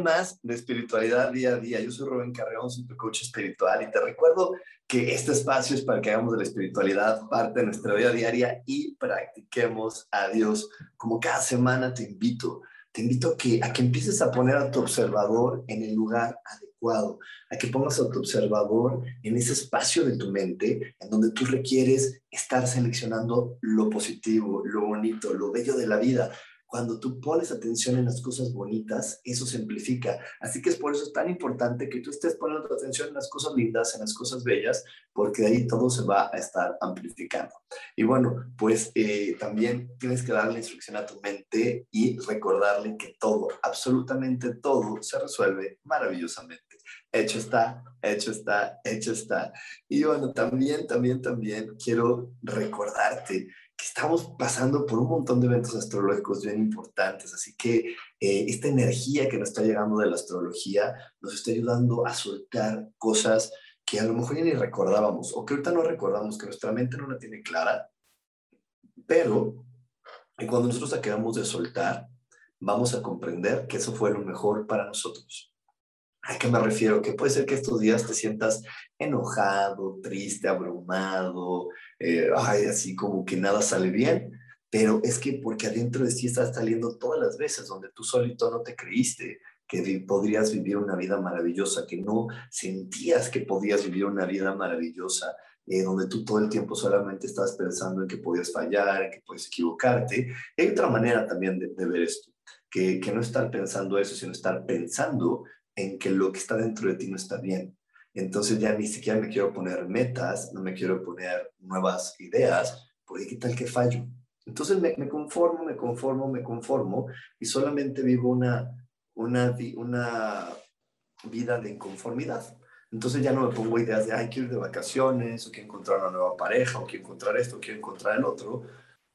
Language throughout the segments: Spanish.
Más de espiritualidad día a día. Yo soy Rubén Carreón, soy tu coach espiritual y te recuerdo que este espacio es para que hagamos de la espiritualidad parte de nuestra vida diaria y practiquemos a Dios. Como cada semana te invito, te invito que, a que empieces a poner a tu observador en el lugar adecuado, a que pongas a tu observador en ese espacio de tu mente en donde tú requieres estar seleccionando lo positivo, lo bonito, lo bello de la vida cuando tú pones atención en las cosas bonitas, eso se amplifica. Así que es por eso es tan importante que tú estés poniendo atención en las cosas lindas, en las cosas bellas, porque de ahí todo se va a estar amplificando. Y bueno, pues eh, también tienes que darle instrucción a tu mente y recordarle que todo, absolutamente todo, se resuelve maravillosamente. Hecho está, hecho está, hecho está. Y bueno, también, también, también quiero recordarte estamos pasando por un montón de eventos astrológicos bien importantes, así que eh, esta energía que nos está llegando de la astrología nos está ayudando a soltar cosas que a lo mejor ya ni recordábamos o que ahorita no recordamos, que nuestra mente no la tiene clara, pero cuando nosotros acabamos de soltar, vamos a comprender que eso fue lo mejor para nosotros. ¿A qué me refiero? Que puede ser que estos días te sientas enojado, triste, abrumado, eh, ay, así como que nada sale bien, pero es que porque adentro de ti estás saliendo todas las veces donde tú solito no te creíste que podrías vivir una vida maravillosa, que no sentías que podías vivir una vida maravillosa, eh, donde tú todo el tiempo solamente estás pensando en que podías fallar, en que puedes equivocarte. Hay otra manera también de, de ver esto, que, que no estar pensando eso, sino estar pensando en que lo que está dentro de ti no está bien. Entonces ya ni siquiera me quiero poner metas, no me quiero poner nuevas ideas, porque qué tal que fallo. Entonces me, conformo, me conformo, me conformo y solamente vivo una, una, una vida de inconformidad. Entonces ya no me pongo ideas de, ay, quiero ir de vacaciones, o quiero encontrar una nueva pareja, o quiero encontrar esto, o quiero encontrar el otro,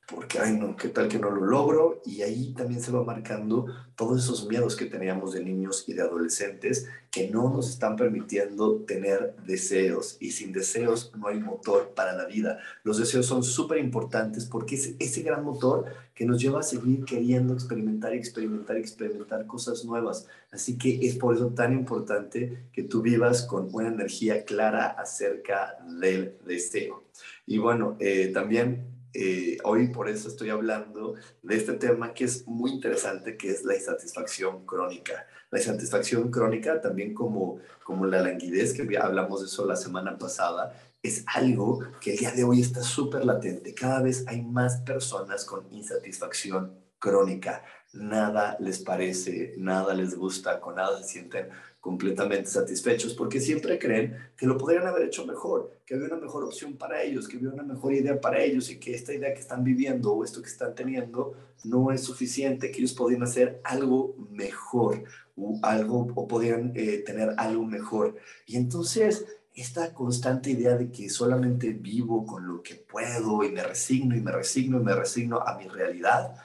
porque, ay, no, qué tal que no lo logro. Y ahí también se va marcando todos esos miedos que teníamos de niños y de adolescentes que no nos están permitiendo tener deseos. Y sin deseos no hay motor para la vida. Los deseos son súper importantes porque es ese gran motor que nos lleva a seguir queriendo experimentar, experimentar, experimentar cosas nuevas. Así que es por eso tan importante que tú vivas con una energía clara acerca del deseo. Y bueno, eh, también eh, hoy por eso estoy hablando de este tema que es muy interesante, que es la insatisfacción crónica. La insatisfacción crónica, también como, como la languidez, que hablamos de eso la semana pasada, es algo que el día de hoy está súper latente. Cada vez hay más personas con insatisfacción crónica. Nada les parece, nada les gusta, con nada se sienten completamente satisfechos porque siempre creen que lo podrían haber hecho mejor, que había una mejor opción para ellos, que había una mejor idea para ellos y que esta idea que están viviendo o esto que están teniendo no es suficiente, que ellos podían hacer algo mejor o algo o podían eh, tener algo mejor. Y entonces esta constante idea de que solamente vivo con lo que puedo y me resigno y me resigno y me resigno a mi realidad,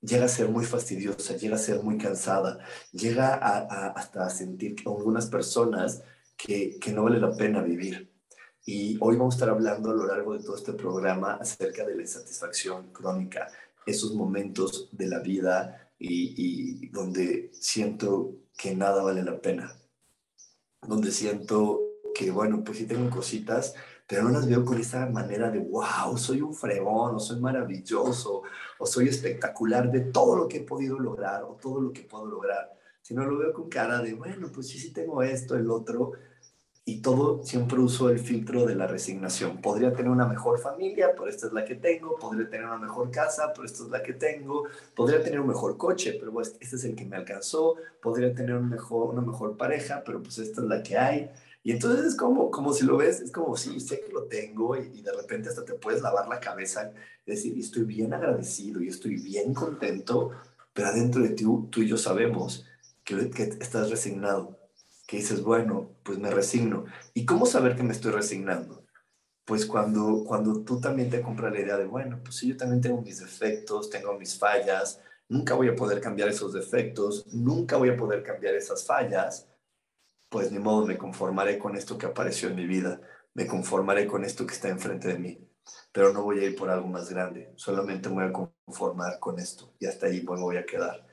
llega a ser muy fastidiosa, llega a ser muy cansada, llega a, hasta a sentir que algunas personas que, que no vale la pena vivir. Y hoy vamos a estar hablando a lo largo de todo este programa acerca de la insatisfacción crónica, esos momentos de la vida y, y donde siento que nada vale la pena, donde siento que, bueno, pues sí tengo cositas, pero no las veo con esa manera de, wow, soy un fregón, o soy maravilloso, o soy espectacular de todo lo que he podido lograr, o todo lo que puedo lograr, sino lo veo con cara de, bueno, pues sí, sí tengo esto, el otro, y todo siempre uso el filtro de la resignación. Podría tener una mejor familia, pero esta es la que tengo. Podría tener una mejor casa, pero esta es la que tengo. Podría tener un mejor coche, pero pues, este es el que me alcanzó. Podría tener un mejor, una mejor pareja, pero pues esta es la que hay. Y entonces es como, como si lo ves, es como, sí, sé que lo tengo y, y de repente hasta te puedes lavar la cabeza y decir, estoy bien agradecido y estoy bien contento, pero adentro de ti, tú y yo sabemos que, que estás resignado que dices, bueno, pues me resigno. ¿Y cómo saber que me estoy resignando? Pues cuando, cuando tú también te compras la idea de, bueno, pues sí, yo también tengo mis defectos, tengo mis fallas, nunca voy a poder cambiar esos defectos, nunca voy a poder cambiar esas fallas, pues ni modo, me conformaré con esto que apareció en mi vida, me conformaré con esto que está enfrente de mí, pero no voy a ir por algo más grande, solamente me voy a conformar con esto y hasta ahí pues, voy a quedar.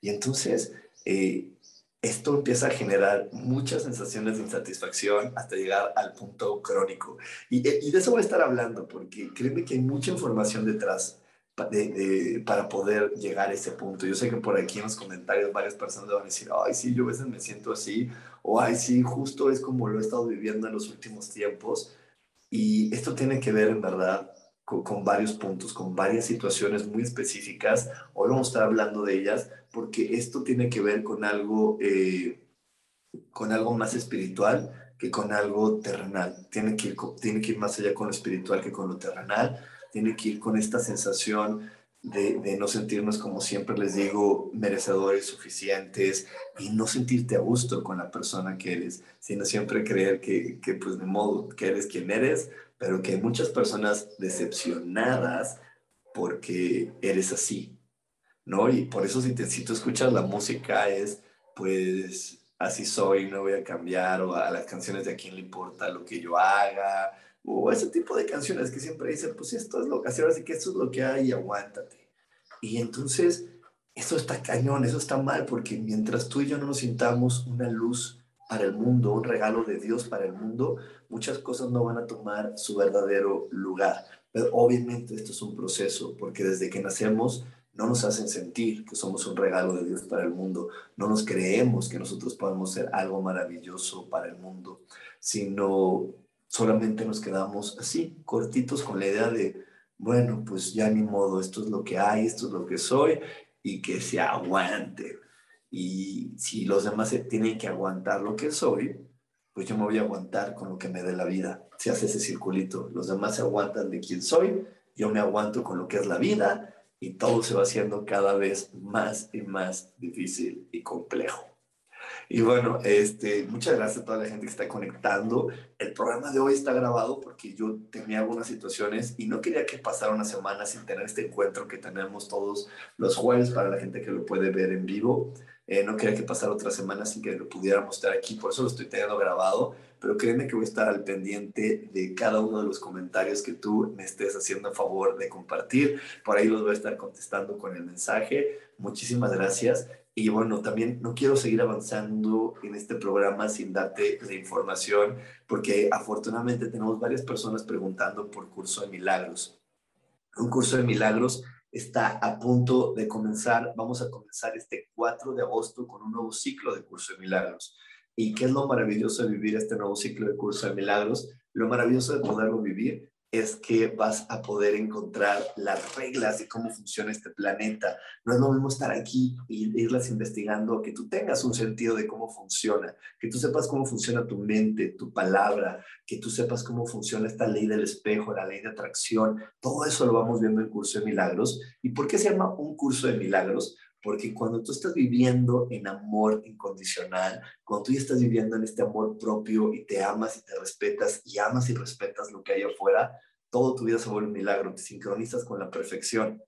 Y entonces, eh, esto empieza a generar muchas sensaciones de insatisfacción hasta llegar al punto crónico. Y, de eso voy a estar hablando, porque créeme que hay mucha información detrás para poder llegar a ese punto. Yo sé que por aquí en los comentarios varias personas van a decir, ay, sí, yo a veces me siento así, o ay, sí, justo es como lo he estado viviendo en los últimos tiempos. Y esto tiene que ver en verdad con, varios puntos, con varias situaciones muy específicas. Hoy vamos a estar hablando de ellas porque esto tiene que ver con algo, eh, con algo más espiritual que con algo terrenal. Tiene que, tiene que ir más allá con lo espiritual que con lo terrenal. Tiene que ir con esta sensación de, de, no sentirnos, como siempre les digo, merecedores suficientes y no sentirte a gusto con la persona que eres, sino siempre creer que, que pues de modo, que eres quien eres, pero que hay muchas personas decepcionadas porque eres así, ¿no? Y por eso si, te, si tú escuchas la música es, pues, así soy, no voy a cambiar, o a las canciones de a quién le importa lo que yo haga, o ese tipo de canciones que siempre dicen, pues esto es lo que hace, ahora que esto es lo que hay, aguántate. Y entonces, eso está cañón, eso está mal, porque mientras tú y yo no nos sintamos una luz para el mundo, un regalo de Dios para el mundo, muchas cosas no van a tomar su verdadero lugar. Pero obviamente esto es un proceso, porque desde que nacemos no nos hacen sentir que somos un regalo de Dios para el mundo, no nos creemos que nosotros podemos ser algo maravilloso para el mundo, sino solamente nos quedamos así, cortitos con la idea de, bueno, pues ya ni modo, esto es lo que hay, esto es lo que soy y que se aguante. Y si los demás tienen que aguantar lo que soy, pues yo me voy a aguantar con lo que me dé la vida. Se hace ese circulito. Los demás se aguantan de quién soy, yo me aguanto con lo que es la vida y todo se va haciendo cada vez más y más difícil y complejo. Y bueno, este, muchas gracias a toda la gente que está conectando. El programa de hoy está grabado porque yo tenía algunas situaciones y no quería que pasara una semana sin tener este encuentro que tenemos todos los jueves para la gente que lo puede ver en vivo. Eh, no quería que pasara otra semana sin que lo pudiéramos estar aquí, por eso lo estoy teniendo grabado, pero créeme que voy a estar al pendiente de cada uno de los comentarios que tú me estés haciendo a favor de compartir. Por ahí los voy a estar contestando con el mensaje. Muchísimas gracias. Y bueno, también no quiero seguir avanzando en este programa sin darte la información, porque afortunadamente tenemos varias personas preguntando por curso de milagros. Un curso de milagros está a punto de comenzar. Vamos a comenzar este 4 de agosto con un nuevo ciclo de curso de milagros. ¿Y qué es lo maravilloso de vivir este nuevo ciclo de curso de milagros? Lo maravilloso de poderlo vivir es que vas a poder encontrar las reglas de cómo funciona este planeta. No es lo mismo estar aquí e irlas investigando, que tú tengas un sentido de cómo funciona, que tú sepas cómo funciona tu mente, tu palabra, que tú sepas cómo funciona esta ley del espejo, la ley de atracción. Todo eso lo vamos viendo en Curso de Milagros. ¿Y por qué se llama un curso de milagros? Porque cuando tú estás viviendo en amor incondicional, cuando tú ya estás viviendo en este amor propio y te amas y te respetas y amas y respetas lo que hay afuera, todo tu vida se vuelve un milagro, te sincronizas con la perfección.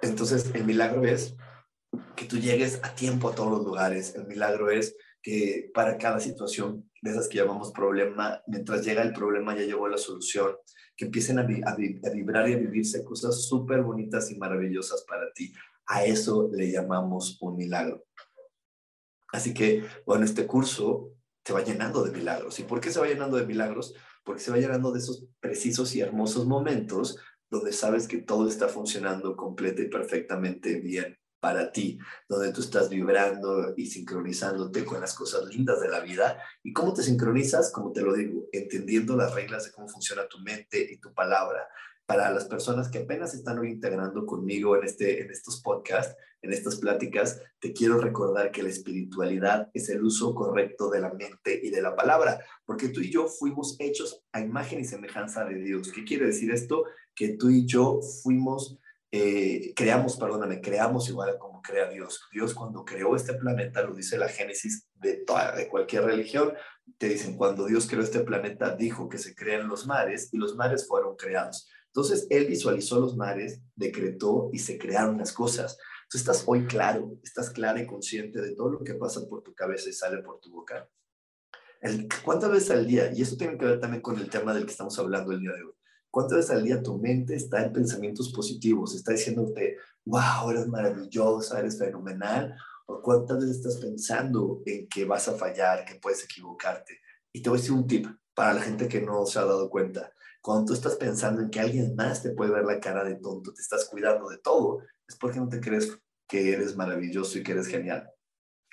Entonces, el milagro es que tú llegues a tiempo a todos los lugares. El milagro es que para cada situación de esas que llamamos problema, mientras llega el problema ya llegó la solución, que empiecen a, a vibrar y a vivirse cosas súper bonitas y maravillosas para ti. A eso le llamamos un milagro. Así que, bueno, este curso se va llenando de milagros. ¿Y por qué se va llenando de milagros? Porque se va llenando de esos precisos y hermosos momentos donde sabes que todo está funcionando completa y perfectamente bien para ti, donde tú estás vibrando y sincronizándote con las cosas lindas de la vida. ¿Y cómo te sincronizas? Como te lo digo, entendiendo las reglas de cómo funciona tu mente y tu palabra. Para las personas que apenas están hoy integrando conmigo en, este, en estos podcasts, en estas pláticas, te quiero recordar que la espiritualidad es el uso correcto de la mente y de la palabra, porque tú y yo fuimos hechos a imagen y semejanza de Dios. ¿Qué quiere decir esto? Que tú y yo fuimos eh, creamos, perdóname, creamos igual como crea Dios. Dios cuando creó este planeta, lo dice la Génesis de, toda, de cualquier religión, te dicen, cuando Dios creó este planeta, dijo que se crean los mares y los mares fueron creados. Entonces, Él visualizó los mares, decretó y se crearon las cosas. Entonces, estás hoy claro, estás clara y consciente de todo lo que pasa por tu cabeza y sale por tu boca. El, ¿Cuántas veces al día? Y eso tiene que ver también con el tema del que estamos hablando el día de hoy. ¿Cuántas veces al día tu mente está en pensamientos positivos? Está diciéndote, wow, eres maravillosa, eres fenomenal. ¿O cuántas veces estás pensando en que vas a fallar, que puedes equivocarte? Y te voy a decir un tip para la gente que no se ha dado cuenta. Cuando tú estás pensando en que alguien más te puede ver la cara de tonto, te estás cuidando de todo, es porque no te crees que eres maravilloso y que eres genial.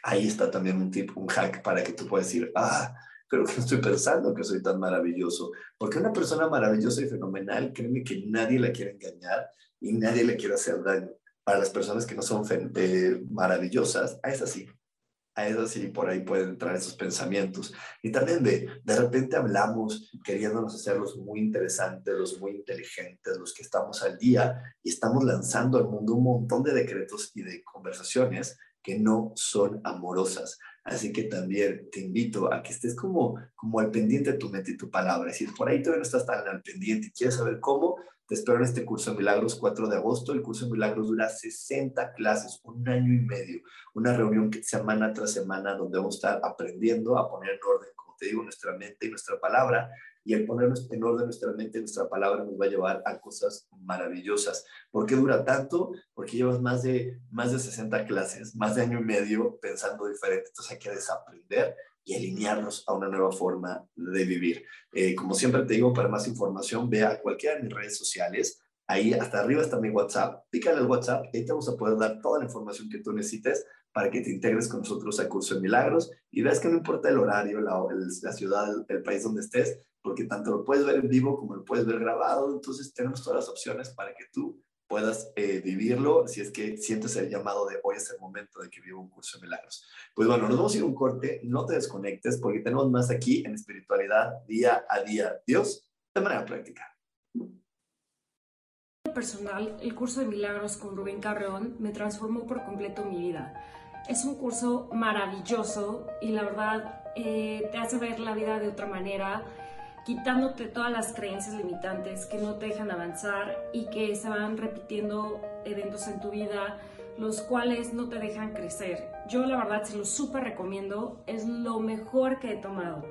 Ahí está también un tip, un hack para que tú puedas decir, ah, creo que no estoy pensando que soy tan maravilloso. Porque una persona maravillosa y fenomenal, créeme que nadie la quiere engañar y nadie le quiere hacer daño. Para las personas que no son eh, maravillosas, a esas sí. A esas sí, por ahí pueden entrar esos pensamientos. Y también de, de repente hablamos queriéndonos hacerlos muy interesantes, los muy inteligentes, los que estamos al día y estamos lanzando al mundo un montón de decretos y de conversaciones que no son amorosas. Así que también te invito a que estés como, como al pendiente de tu mente y tu palabra. Decir, por ahí todavía no estás tan al pendiente y quieres saber cómo, te espero en este curso de milagros 4 de agosto. El curso de milagros dura 60 clases, un año y medio, una reunión semana tras semana donde vamos a estar aprendiendo a poner en orden, como te digo, nuestra mente y nuestra palabra y el poner en orden nuestra mente nuestra palabra nos va a llevar a cosas maravillosas. ¿Por qué dura tanto? Porque llevas más de, más de 60 clases, más de año y medio pensando diferente. Entonces hay que desaprender y alinearnos a una nueva forma de vivir. Eh, como siempre te digo, para más información, ve a cualquiera de mis redes sociales. Ahí hasta arriba está mi WhatsApp. Pícale al WhatsApp ahí te vamos a poder dar toda la información que tú necesites para que te integres con nosotros al curso de milagros y veas que no importa el horario, la, la ciudad, el país donde estés, porque tanto lo puedes ver en vivo como lo puedes ver grabado, entonces tenemos todas las opciones para que tú puedas eh, vivirlo si es que sientes el llamado de hoy es el momento de que viva un curso de milagros. Pues bueno, nos vamos a ir un corte, no te desconectes porque tenemos más aquí en espiritualidad día a día. Dios, de manera práctica. Personal, el curso de milagros con Rubén Carreón me transformó por completo mi vida. Es un curso maravilloso y la verdad eh, te hace ver la vida de otra manera quitándote todas las creencias limitantes que no te dejan avanzar y que se van repitiendo eventos en tu vida, los cuales no te dejan crecer. Yo la verdad se lo súper recomiendo, es lo mejor que he tomado.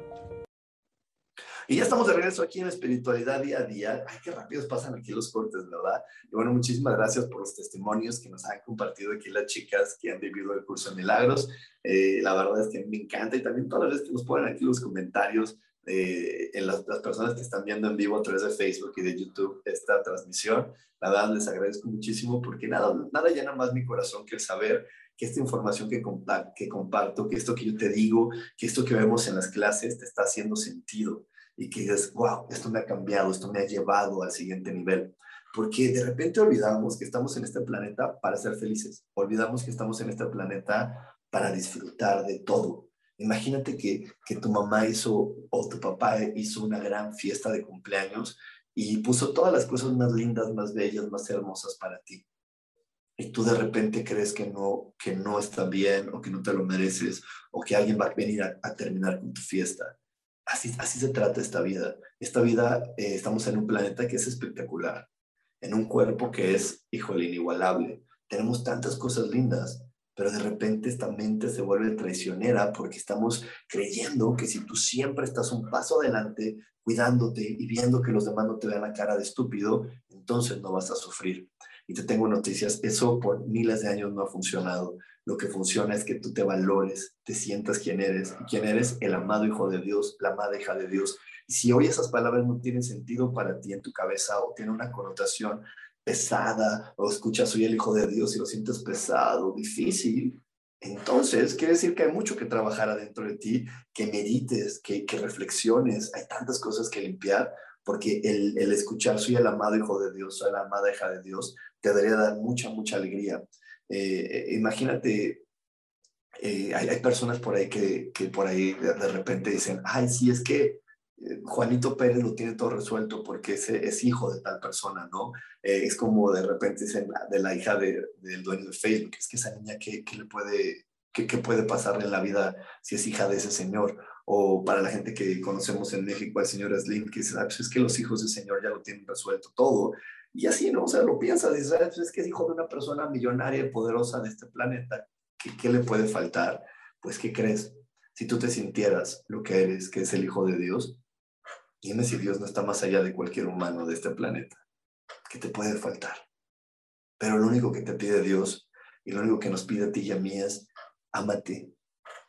Y ya estamos de regreso aquí en Espiritualidad Día a Día. Ay, qué rápidos pasan aquí los cortes, ¿verdad? Y bueno, muchísimas gracias por los testimonios que nos han compartido aquí las chicas que han vivido el curso de milagros. Eh, la verdad es que me encanta y también todas las veces que nos ponen aquí los comentarios eh, en las, personas que están viendo en vivo a través de Facebook y de YouTube esta transmisión. La verdad les agradezco muchísimo porque nada, nada llena más mi corazón que el saber que esta información que, que comparto, que esto que yo te digo, que esto que vemos en las clases te está haciendo sentido y que dices, wow, esto me ha cambiado, esto me ha llevado al siguiente nivel. Porque de repente olvidamos que estamos en este planeta para ser felices, olvidamos que estamos en este planeta para disfrutar de todo, Imagínate que, que tu mamá hizo o tu papá hizo una gran fiesta de cumpleaños y puso todas las cosas más lindas, más bellas, más hermosas para ti. Y tú de repente crees que no, que no está bien o que no te lo mereces o que alguien va a venir a, terminar con tu fiesta. Así, así se trata esta vida. Esta vida, eh, estamos en un planeta que es espectacular, en un cuerpo que es, híjole, inigualable. Tenemos tantas cosas lindas, pero de repente esta mente se vuelve traicionera porque estamos creyendo que si tú siempre estás un paso adelante, cuidándote y viendo que los demás no te vean la cara de estúpido, entonces no vas a sufrir. Y te tengo noticias, eso por miles de años no ha funcionado. Lo que funciona es que tú te valores, te sientas quién eres, y quién eres el amado hijo de Dios, la amada hija de Dios. Y si hoy esas palabras no tienen sentido para ti en tu cabeza o tienen una connotación pesada o escuchas soy el hijo de Dios y lo sientes pesado, difícil, entonces quiere decir que hay mucho que trabajar adentro de ti, que medites, que, reflexiones, hay tantas cosas que limpiar, porque el, escuchar soy el amado hijo de Dios, soy la amada hija de Dios, te debería dar mucha, mucha alegría. Eh, imagínate, eh, hay, personas por ahí que, por ahí de, de, repente dicen, ay, sí, es que Juanito Pérez lo tiene todo resuelto porque es, es hijo de tal persona, ¿no? Eh, es como de repente dicen de la hija del dueño de Facebook, es que esa niña, ¿qué, qué le puede, qué, qué, puede pasarle en la vida si es hija de ese señor? O para la gente que conocemos en México, el señor Slim, que dice, ah, pues es que los hijos del señor ya lo tienen resuelto todo. Y así, ¿no? O sea, lo piensa, dice, ah, pues es que es hijo de una persona millonaria y poderosa de este planeta. ¿Qué, ¿Qué le puede faltar? Pues, ¿qué crees? Si tú te sintieras lo que eres, que es el hijo de Dios, Dime si Dios no está más allá de cualquier humano de este planeta. ¿Qué te puede faltar? Pero lo único que te pide Dios y lo único que nos pide a ti y a mí es ámate,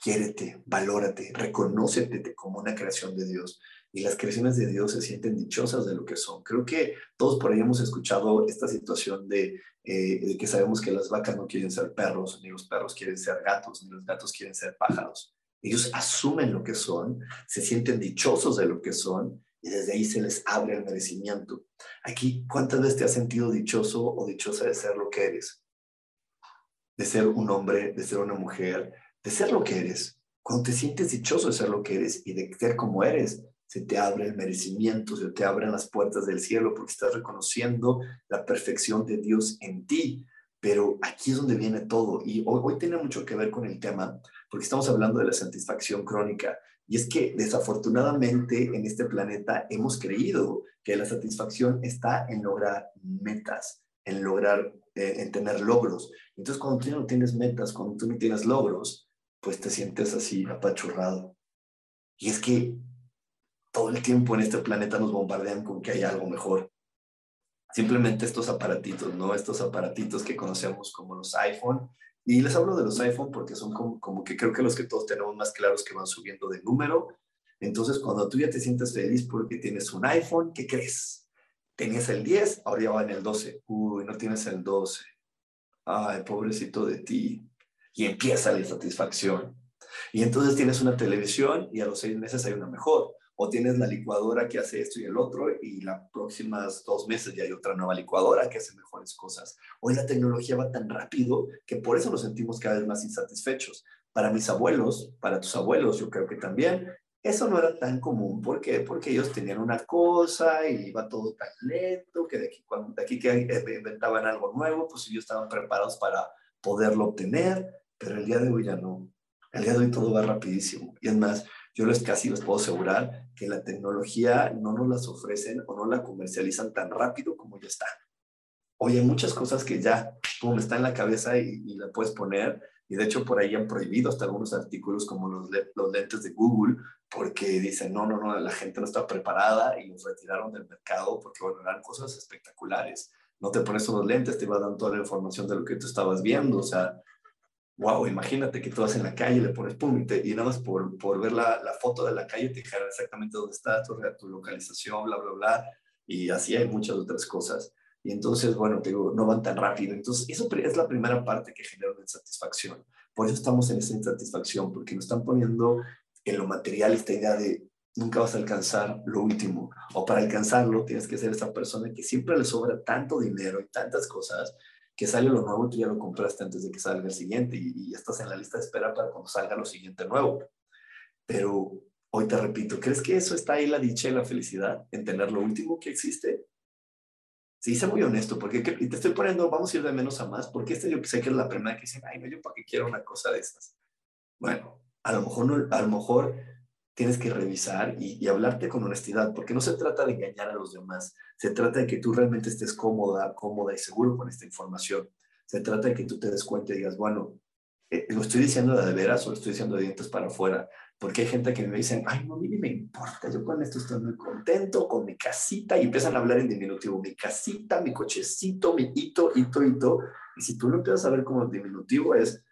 quiérete, valórate, reconócete como una creación de Dios. Y las creaciones de Dios se sienten dichosas de lo que son. Creo que todos por ahí hemos escuchado esta situación de, eh, de que sabemos que las vacas no quieren ser perros, ni los perros quieren ser gatos, ni los gatos quieren ser pájaros. Ellos asumen lo que son, se sienten dichosos de lo que son y desde ahí se les abre el merecimiento. Aquí, ¿cuántas veces te has sentido dichoso o dichosa de ser lo que eres? De ser un hombre, de ser una mujer, de ser lo que eres. Cuando te sientes dichoso de ser lo que eres y de ser como eres, se te abre el merecimiento, se te abren las puertas del cielo porque estás reconociendo la perfección de Dios en ti. Pero aquí es donde viene todo y hoy, hoy tiene mucho que ver con el tema porque estamos hablando de la satisfacción crónica y es que desafortunadamente en este planeta hemos creído que la satisfacción está en lograr metas, en lograr, eh, en tener logros. Entonces cuando tú no tienes metas, cuando tú no tienes logros, pues te sientes así apachurrado. Y es que todo el tiempo en este planeta nos bombardean con que hay algo mejor. Simplemente estos aparatitos, ¿no? Estos aparatitos que conocemos como los iPhone, y les hablo de los iPhone porque son como, que creo que los que todos tenemos más claros que van subiendo de número. Entonces, cuando tú ya te sientes feliz porque tienes un iPhone, ¿qué crees? Tenías el 10, ahora ya va en el 12. Uy, no tienes el 12. Ay, pobrecito de ti. Y empieza la insatisfacción. Y entonces tienes una televisión y a los seis meses hay una mejor o tienes la licuadora que hace esto y el otro y las próximas dos meses ya hay otra nueva licuadora que hace mejores cosas. Hoy la tecnología va tan rápido que por eso nos sentimos cada vez más insatisfechos. Para mis abuelos, para tus abuelos, yo creo que también, eso no era tan común. ¿Por qué? Porque ellos tenían una cosa y iba todo tan lento que de aquí, cuando, de aquí que inventaban algo nuevo, pues ellos estaban preparados para poderlo obtener, pero el día de hoy ya no. El día de hoy todo va rapidísimo. Y es más, yo les casi les puedo asegurar que la tecnología no nos las ofrecen o no la comercializan tan rápido como ya está. Hoy hay muchas cosas que ya, pum, está en la cabeza y, la puedes poner. Y de hecho por ahí han prohibido hasta algunos artículos como los, los lentes de Google porque dicen, no, no, no, la gente no está preparada y los retiraron del mercado porque, bueno, eran cosas espectaculares. No te pones unos lentes, te va dando toda la información de lo que tú estabas viendo. O sea, wow, imagínate que tú vas en la calle, le pones pum, y, nada más por, por ver la, la, foto de la calle te dijera exactamente dónde estás, tu, tu, localización, bla, bla, bla, y así hay muchas otras cosas. Y entonces, bueno, te digo, no van tan rápido. Entonces, eso es la primera parte que genera una insatisfacción. Por eso estamos en esa insatisfacción, porque nos están poniendo en lo material esta idea de nunca vas a alcanzar lo último, o para alcanzarlo tienes que ser esa persona que siempre le sobra tanto dinero y tantas cosas que sale lo nuevo y tú ya lo compraste antes de que salga el siguiente y, ya estás en la lista de espera para cuando salga lo siguiente nuevo. Pero hoy te repito, ¿crees que eso está ahí la dicha y la felicidad en tener lo último que existe? Sí, sé muy honesto, porque te estoy poniendo, vamos a ir de menos a más, porque este yo sé que es la primera que dicen, ay, no, yo para qué quiero una cosa de estas. Bueno, a lo mejor, a lo mejor tienes que revisar y, hablarte con honestidad, porque no se trata de engañar a los demás, se trata de que tú realmente estés cómoda, cómoda y seguro con esta información. Se trata de que tú te des cuenta y digas, bueno, eh, lo estoy diciendo de veras o lo estoy diciendo de dientes para afuera, porque hay gente que me dicen, ay, no, a mí ni me importa, yo con esto estoy muy contento, con mi casita, y empiezan a hablar en diminutivo, mi casita, mi cochecito, mi hito, hito, hito, y si tú no empiezas a ver como diminutivo es,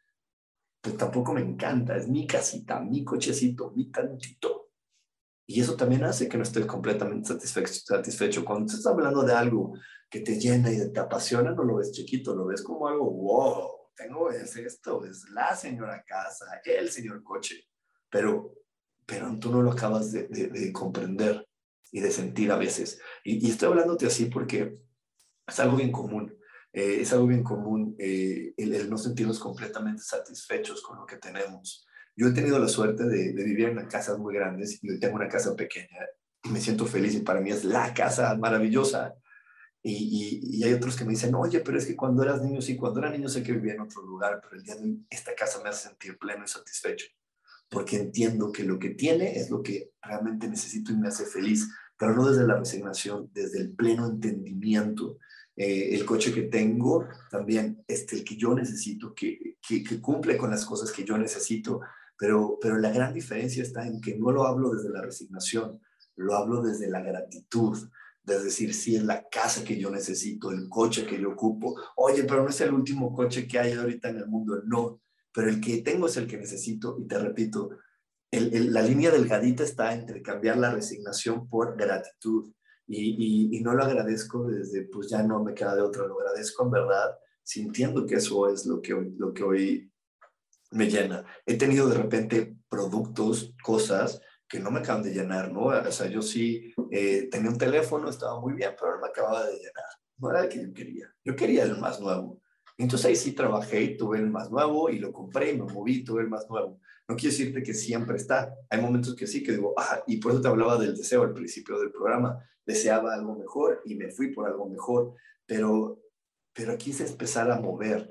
pues tampoco me encanta, es mi casita, mi cochecito, mi tantito. Y eso también hace que no estés completamente satisfecho. satisfecho. Cuando estás hablando de algo que te llena y te apasiona, no lo ves chiquito, lo ves como algo, wow, tengo es esto, es la señora casa, el señor coche. Pero, pero tú no lo acabas de, de, comprender y de sentir a veces. Y, y, estoy hablándote así porque es algo bien común. Eh, es algo bien común eh, el, no sentirnos completamente satisfechos con lo que tenemos. Yo he tenido la suerte de, vivir en casas muy grandes y hoy tengo una casa pequeña y me siento feliz y para mí es la casa maravillosa. Y, y, hay otros que me dicen, oye, pero es que cuando eras niño, sí, cuando era niño sé que vivía en otro lugar, pero el día de hoy esta casa me hace sentir pleno y satisfecho, porque entiendo que lo que tiene es lo que realmente necesito y me hace feliz, pero no desde la resignación, desde el pleno entendimiento. Eh, el coche que tengo también es el que yo necesito, que, que, cumple con las cosas que yo necesito, pero, pero la gran diferencia está en que no lo hablo desde la resignación, lo hablo desde la gratitud, de decir, sí, es la casa que yo necesito, el coche que yo ocupo. Oye, pero no es el último coche que hay ahorita en el mundo, no, pero el que tengo es el que necesito. Y te repito, la línea delgadita está entre cambiar la resignación por gratitud. Y, y, y, no lo agradezco desde, pues ya no me queda de otra, lo agradezco en verdad, sintiendo que eso es lo que, lo que hoy me llena. He tenido de repente productos, cosas que no me acaban de llenar, ¿no? O sea, yo sí eh, tenía un teléfono, estaba muy bien, pero no me acababa de llenar. No era el que yo quería. Yo quería el más nuevo. Entonces ahí sí trabajé y tuve el más nuevo y lo compré y me moví, tuve el más nuevo. No quiero decirte que siempre está. Hay momentos que sí, que digo, ah, y por eso te hablaba del deseo al principio del programa. Deseaba algo mejor y me fui por algo mejor. Pero, pero es empezar a mover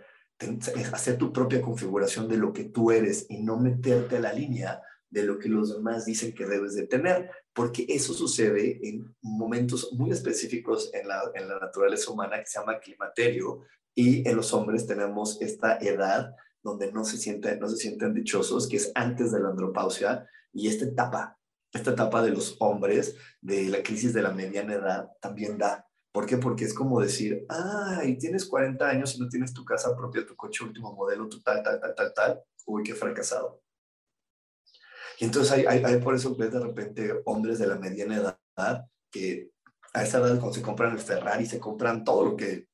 hacer tu propia configuración de lo que tú eres y no meterte a la línea de lo que los demás dicen que debes de tener, porque eso sucede en momentos muy específicos en la, en la naturaleza humana que se llama climaterio y en los hombres tenemos esta edad donde no se sienten, no se sienten dichosos, que es antes de la andropausia y esta etapa, esta etapa de los hombres de la crisis de la mediana edad también da ¿Por qué? Porque es como decir, ay, tienes 40 años y no tienes tu casa propia, tu coche último modelo, tu tal, tal, tal, tal, tal. Uy, qué fracasado. Y entonces hay, hay, hay por eso ves de repente hombres de la mediana edad que a esa edad cuando se compran el Ferrari, se compran todo lo que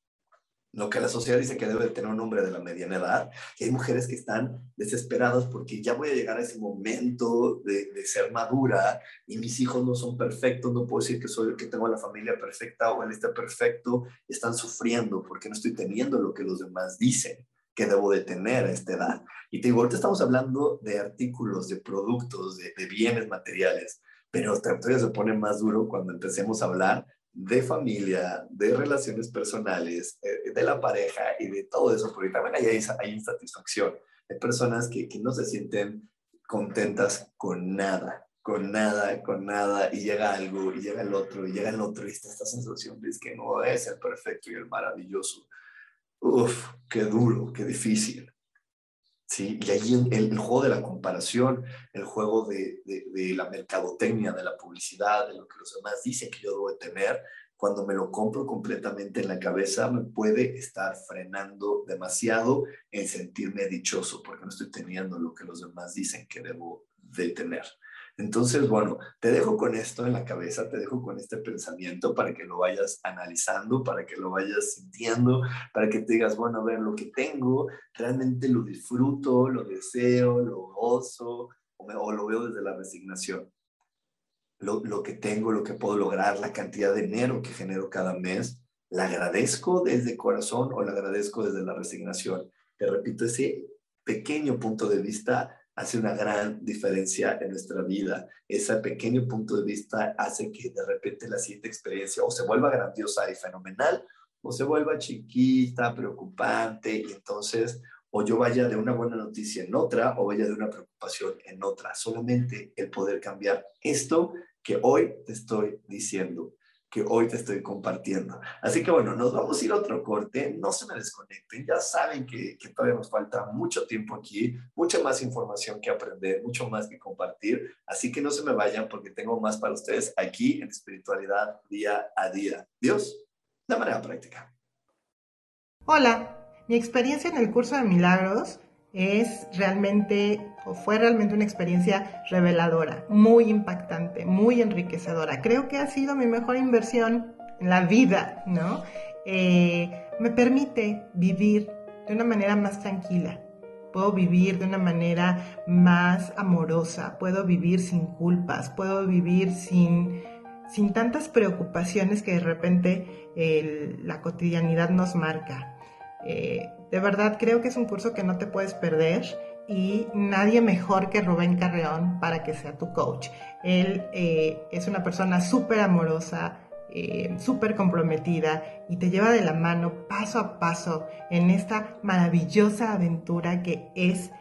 lo que la sociedad dice que debe tener un hombre de la mediana edad, y hay mujeres que están desesperadas porque ya voy a llegar a ese momento de, de, ser madura y mis hijos no son perfectos, no puedo decir que soy el que tengo la familia perfecta o él está perfecto, están sufriendo porque no estoy teniendo lo que los demás dicen que debo de tener a esta edad. Y te digo, ahorita estamos hablando de artículos, de productos, de, de bienes materiales, pero todavía se pone más duro cuando empecemos a hablar de familia, de relaciones personales, eh, de la pareja y de todo eso, porque también hay, hay insatisfacción. Hay personas que, que no se sienten contentas con nada, con nada, con nada, y llega algo, y llega el otro, y llega el otro, y está esta sensación de que no es el perfecto y el maravilloso. Uf, qué duro, qué difícil. ¿Sí? Y ahí el, juego de la comparación, el juego de, de, de, la mercadotecnia, de la publicidad, de lo que los demás dicen que yo debo de tener, cuando me lo compro completamente en la cabeza, me puede estar frenando demasiado en sentirme dichoso porque no estoy teniendo lo que los demás dicen que debo de tener. Entonces, bueno, te dejo con esto en la cabeza, te dejo con este pensamiento para que lo vayas analizando, para que lo vayas sintiendo, para que te digas, bueno, a ver, lo que tengo, realmente lo disfruto, lo deseo, lo gozo, o, me, o lo veo desde la resignación. Lo, lo que tengo, lo que puedo lograr, la cantidad de dinero que genero cada mes, la agradezco desde corazón o la agradezco desde la resignación. Te repito, ese pequeño punto de vista hace una gran diferencia en nuestra vida. Ese pequeño punto de vista hace que de repente la siguiente experiencia o se vuelva grandiosa y fenomenal o se vuelva chiquita, preocupante y entonces o yo vaya de una buena noticia en otra o vaya de una preocupación en otra. Solamente el poder cambiar esto que hoy te estoy diciendo que hoy te estoy compartiendo. Así que bueno, nos vamos a ir a otro corte, no se me desconecten, ya saben que, que, todavía nos falta mucho tiempo aquí, mucha más información que aprender, mucho más que compartir, así que no se me vayan porque tengo más para ustedes aquí en espiritualidad día a día. Dios, de manera práctica. Hola, mi experiencia en el curso de milagros es realmente fue realmente una experiencia reveladora, muy impactante, muy enriquecedora. Creo que ha sido mi mejor inversión en la vida, ¿no? Eh, me permite vivir de una manera más tranquila. Puedo vivir de una manera más amorosa, puedo vivir sin culpas, puedo vivir sin, sin tantas preocupaciones que de repente la cotidianidad nos marca. Eh, de verdad creo que es un curso que no te puedes perder y nadie mejor que Rubén Carreón para que sea tu coach. Él eh, es una persona súper amorosa, eh, súper comprometida y te lleva de la mano paso a paso en esta maravillosa aventura que es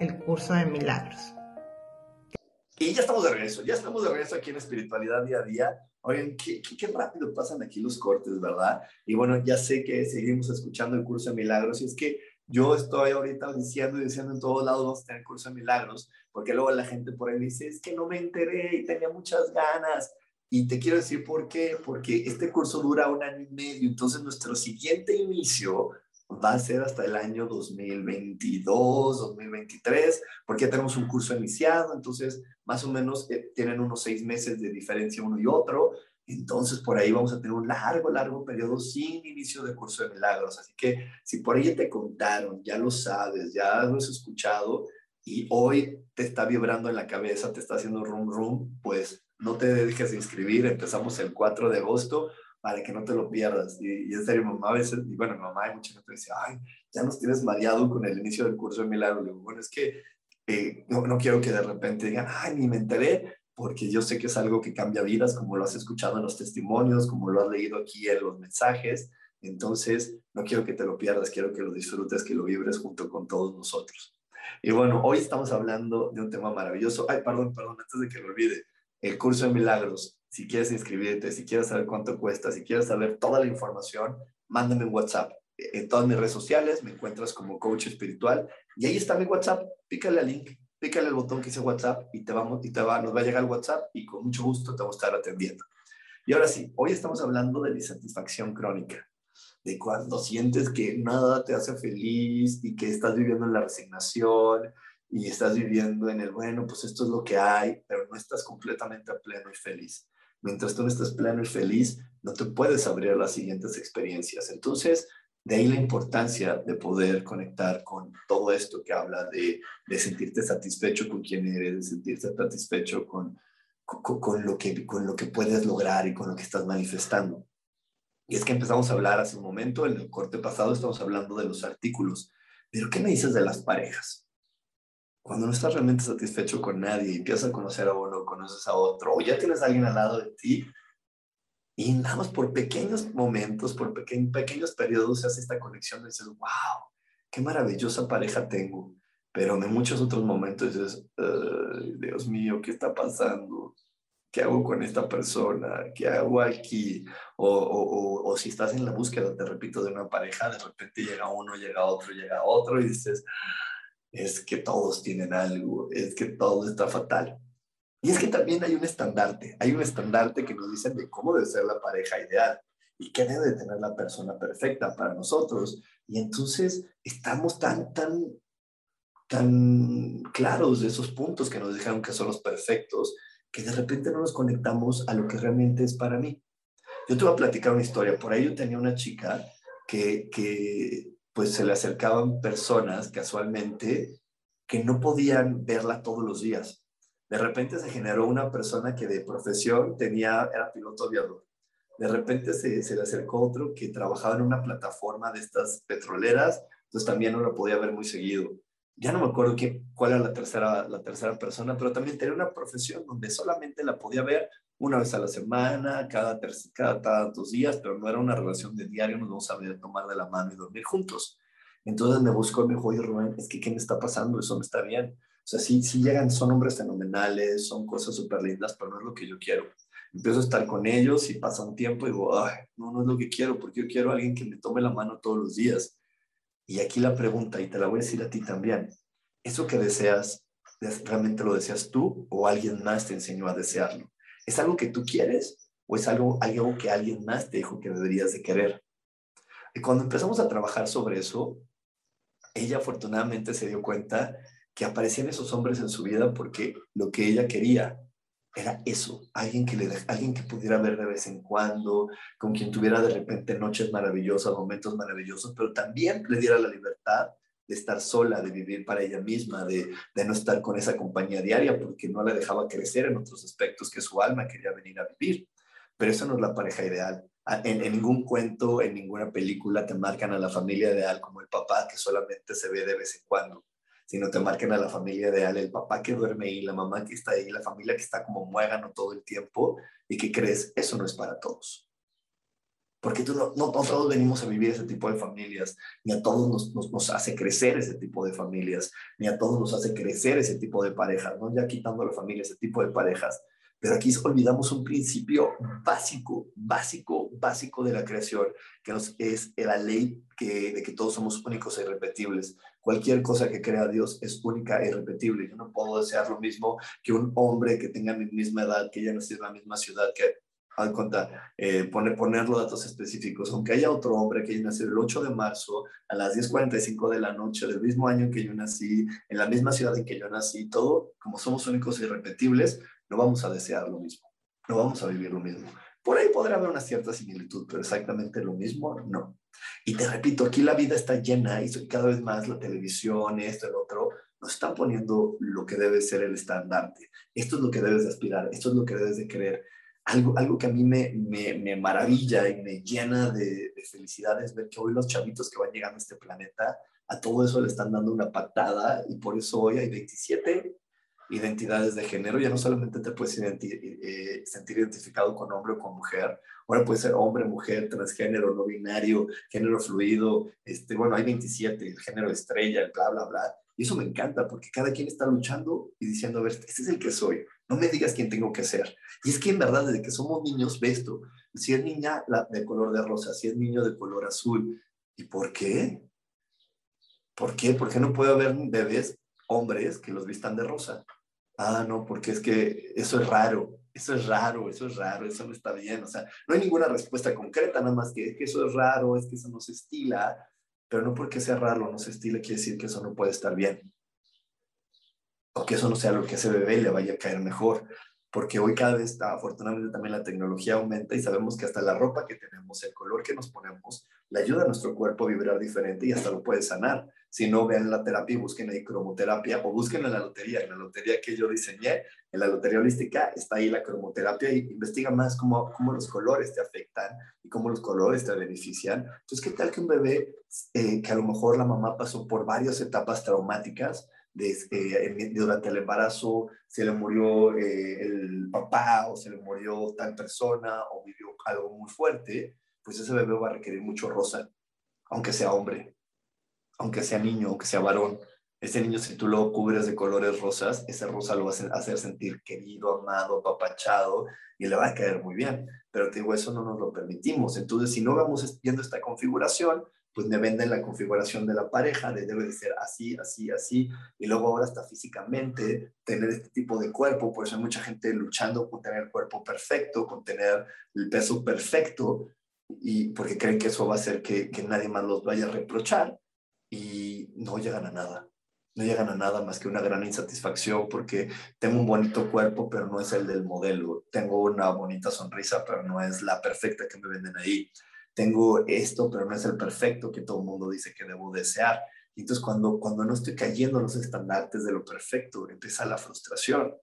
el curso de milagros. Y ya estamos de regreso, ya estamos de regreso aquí en Espiritualidad Día a Día. Oigan, qué, qué, rápido pasan aquí los cortes, ¿verdad? Y bueno, ya sé que seguimos escuchando el curso de milagros y es que yo estoy ahorita diciendo y diciendo en todos lados vamos a tener curso de milagros, porque luego la gente por ahí dice, es que no me enteré y tenía muchas ganas. Y te quiero decir por qué, porque este curso dura un año y medio, entonces nuestro siguiente inicio va a ser hasta el año 2022, 2023, porque ya tenemos un curso iniciado, entonces más o menos eh, tienen unos seis meses de diferencia uno y otro, entonces por ahí vamos a tener un largo, largo periodo sin inicio de curso de milagros, así que si por ahí te contaron, ya lo sabes, ya lo has escuchado y hoy te está vibrando en la cabeza, te está haciendo rum rum, pues no te dejes de inscribir, empezamos el 4 de agosto, para que no te lo pierdas. Y, en serio, mamá a veces, y bueno, mamá y mucha gente dice, ay, ya nos tienes mareado con el inicio del curso de milagro. digo, bueno, es que eh, no, no, quiero que de repente digan, ay, ni me enteré, porque yo sé que es algo que cambia vidas, como lo has escuchado en los testimonios, como lo has leído aquí en los mensajes. Entonces, no quiero que te lo pierdas, quiero que lo disfrutes, que lo vibres junto con todos nosotros. Y bueno, hoy estamos hablando de un tema maravilloso. Ay, perdón, perdón, antes de que lo olvide, el curso de milagros si quieres inscribirte, si quieres saber cuánto cuesta, si quieres saber toda la información, mándame un WhatsApp. En todas mis redes sociales me encuentras como coach espiritual y ahí está mi WhatsApp. Pícale al link, pícale el botón que dice WhatsApp y te vamos y te va, nos va a llegar el WhatsApp y con mucho gusto te vamos a estar atendiendo. Y ahora sí, hoy estamos hablando de la insatisfacción crónica, de cuando sientes que nada te hace feliz y que estás viviendo en la resignación y estás viviendo en el bueno, pues esto es lo que hay, pero no estás completamente pleno y feliz mientras tú no estés pleno y feliz, no te puedes abrir a las siguientes experiencias. Entonces, de ahí la importancia de poder conectar con todo esto que habla de, de sentirte satisfecho con quien eres, de sentirte satisfecho con, con, lo que, con lo que puedes lograr y con lo que estás manifestando. Y es que empezamos a hablar hace un momento, en el corte pasado estamos hablando de los artículos, pero ¿qué me dices de las parejas? cuando no estás realmente satisfecho con nadie empiezas a conocer a uno, conoces a otro, o ya tienes a alguien al lado de ti, y nada más por pequeños momentos, por pequeños periodos, se hace esta conexión y dices, wow, qué maravillosa pareja tengo. Pero en muchos otros momentos dices, Dios mío, ¿qué está pasando? ¿Qué hago con esta persona? ¿Qué hago aquí? O, o, o, si estás en la búsqueda, te repito, de una pareja, de repente llega uno, llega otro, llega otro y dices, es que todos tienen algo, es que todo está fatal. Y es que también hay un estandarte, hay un estandarte que nos dicen de cómo debe ser la pareja ideal y qué debe tener la persona perfecta para nosotros. Y entonces estamos tan, tan, tan claros de esos puntos que nos dijeron que son los perfectos, que de repente no nos conectamos a lo que realmente es para mí. Yo te voy a platicar una historia. Por ahí yo tenía una chica que, que pues se le acercaban personas casualmente que no podían verla todos los días. De repente se generó una persona que de profesión tenía, era piloto aviador. De repente se, se le acercó otro que trabajaba en una plataforma de estas petroleras, entonces también no lo podía ver muy seguido. Ya no me acuerdo qué, cuál era la tercera, la tercera persona, pero también tenía una profesión donde solamente la podía ver una vez a la semana, cada, cada, dos días, pero no era una relación de diario, nos vamos a ver, tomar de la mano y dormir juntos. Entonces me buscó y me dijo, oye Rubén, es que ¿qué me está pasando? Eso no está bien. O sea, sí, sí llegan, son hombres fenomenales, son cosas súper lindas, pero no es lo que yo quiero. Empiezo a estar con ellos y pasa un tiempo y digo, ay, no, no es lo que quiero, porque yo quiero a alguien que me tome la mano todos los días. Y aquí la pregunta, y te la voy a decir a ti también, ¿eso que deseas, realmente lo deseas tú o alguien más te enseñó a desearlo? ¿Es algo que tú quieres o es algo, algo que alguien más te dijo que deberías de querer? Y cuando empezamos a trabajar sobre eso, ella afortunadamente se dio cuenta que aparecían esos hombres en su vida porque lo que ella quería era eso, alguien que, le, alguien que pudiera ver de vez en cuando, con quien tuviera de repente noches maravillosas, momentos maravillosos, pero también le diera la libertad de estar sola, de vivir para ella misma, de, de no estar con esa compañía diaria, porque no la dejaba crecer en otros aspectos que su alma quería venir a vivir. Pero eso no es la pareja ideal. En, en, ningún cuento, en ninguna película te marcan a la familia ideal como el papá que solamente se ve de vez en cuando sino te marquen a la familia ideal, el papá que duerme ahí, la mamá que está ahí, la familia que está como muégano todo el tiempo y que crees, eso no es para todos. Porque tú no, no, todos venimos a vivir ese tipo de familias, ni a todos nos, nos, nos, hace crecer ese tipo de familias, ni a todos nos hace crecer ese tipo de parejas, ¿no? Ya quitando a la familia ese tipo de parejas. Pero aquí olvidamos un principio básico, básico, básico de la creación, que nos, es la ley que, de que todos somos únicos e irrepetibles. Cualquier cosa que crea Dios es única e irrepetible. Yo no puedo desear lo mismo que un hombre que tenga mi misma edad, que ya nació en la misma ciudad, que al contar, eh, poner, poner los datos específicos, aunque haya otro hombre que haya nacido el 8 de marzo a las 10.45 de la noche del mismo año que yo nací, en la misma ciudad en que yo nací, todo, como somos únicos e irrepetibles, no vamos a desear lo mismo, no vamos a vivir lo mismo. Por ahí podrá haber una cierta similitud, pero exactamente lo mismo, no. Y te repito, aquí la vida está llena y cada vez más la televisión, esto, el otro, nos están poniendo lo que debe ser el estandarte. Esto es lo que debes de aspirar, esto es lo que debes de querer. Algo, algo que a mí me, me, me maravilla y me llena de, de, felicidad es ver que hoy los chavitos que van llegando a este planeta, a todo eso le están dando una patada y por eso hoy hay 27 identidades de género, ya no solamente te puedes eh, sentir identificado con hombre o con mujer, ahora puede ser hombre, mujer, transgénero, no binario, género fluido, este, bueno, hay 27, el género estrella, bla, bla, bla. Y eso me encanta porque cada quien está luchando y diciendo, a ver, este es el que soy, no me digas quién tengo que ser. Y es que en verdad, desde que somos niños, ves esto, si es niña de color de rosa, si es niño de color azul, ¿y por qué? ¿Por qué? ¿Por qué no puede haber bebés, hombres, que los vistan de rosa? Ah, no, porque es que eso es raro, eso es raro, eso es raro, eso no está bien. O sea, no hay ninguna respuesta concreta, nada más que, que eso es raro, es que eso no se estila, pero no porque sea raro, no se estila, quiere decir que eso no puede estar bien. O que eso no sea lo que a ese bebé le vaya a caer mejor. Porque hoy cada vez, afortunadamente, también la tecnología aumenta y sabemos que hasta la ropa que tenemos, el color que nos ponemos, le ayuda a nuestro cuerpo a vibrar diferente y hasta lo puede sanar. Si no, vean la terapia y busquen ahí cromoterapia o busquen en la lotería. En la lotería que yo diseñé, en la lotería holística, está ahí la cromoterapia investiga más cómo, cómo los colores te afectan y cómo los colores te benefician. Entonces, ¿qué tal que un bebé eh, que a lo mejor la mamá pasó por varias etapas traumáticas, eh, durante el embarazo se le murió eh, el papá o se le murió tal persona o vivió algo muy fuerte, pues ese bebé va a requerir mucho rosa, aunque sea hombre, aunque sea niño, aunque sea varón. Ese niño, si tú lo cubres de colores rosas, ese rosa lo va a hacer sentir querido, amado, apapachado y le va a caer muy bien. Pero te digo, eso no nos lo permitimos. Entonces, si no vamos viendo esta configuración, pues me venden la configuración de la pareja, de debe de ser así, así, así, y luego ahora hasta físicamente tener este tipo de cuerpo, por eso hay mucha gente luchando con tener el cuerpo perfecto, con tener el peso perfecto, y porque creen que eso va a hacer que, que nadie más los vaya a reprochar y no llegan a nada. No llegan a nada más que una gran insatisfacción porque tengo un bonito cuerpo, pero no es el del modelo. Tengo una bonita sonrisa, pero no es la perfecta que me venden ahí. Tengo esto, pero no es el perfecto que todo el mundo dice que debo desear. Y entonces cuando, cuando no estoy cayendo en los estandartes de lo perfecto, empieza la frustración,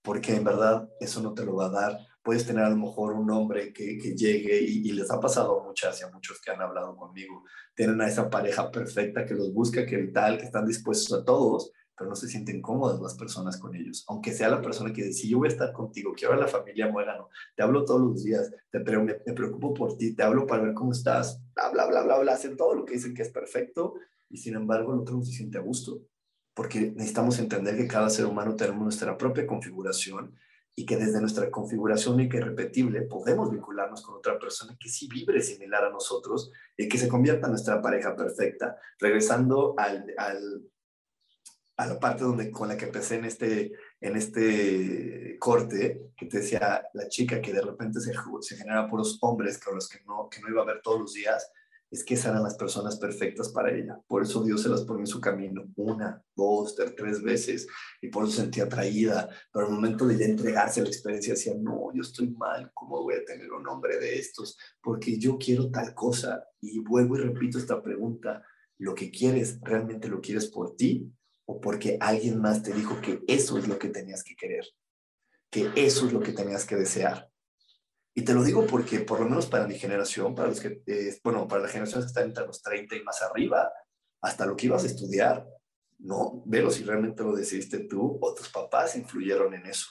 porque en verdad eso no te lo va a dar puedes tener a lo mejor un hombre que, que llegue y, les ha pasado a muchas y a muchos que han hablado conmigo. Tienen a esa pareja perfecta que los busca, que tal, que están dispuestos a todos, pero no se sienten cómodas las personas con ellos. Aunque sea la persona que dice, yo voy a estar contigo, quiero a la familia no te hablo todos los días, te, me, me preocupo por ti, te hablo para ver cómo estás, bla, bla, bla, bla, bla, hacen todo lo que dicen que es perfecto y sin embargo el otro no se siente a gusto. Porque necesitamos entender que cada ser humano tenemos nuestra propia configuración y que desde nuestra configuración única y repetible podemos vincularnos con otra persona que sí vibre similar a nosotros y que se convierta en nuestra pareja perfecta. Regresando al, al, a la parte donde, con la que empecé en este, en este corte, que te decía la chica que de repente se, se genera puros hombres con los que no, que no iba a ver todos los días, es que esas eran las personas perfectas para ella. Por eso Dios se las pone en su camino una, dos, tres veces y por eso sentía atraída. Pero al momento de entregarse a la experiencia decía, no, yo estoy mal, ¿cómo voy a tener un hombre de estos? Porque yo quiero tal cosa. Y vuelvo y repito esta pregunta, ¿lo que quieres realmente lo quieres por ti o porque alguien más te dijo que eso es lo que tenías que querer? Que eso es lo que tenías que desear. Y te lo digo porque, por lo menos para mi generación, para los que, eh, bueno, para las generaciones que están entre los 30 y más arriba, hasta lo que ibas a estudiar, no, velo si realmente lo decidiste tú o tus papás influyeron en eso.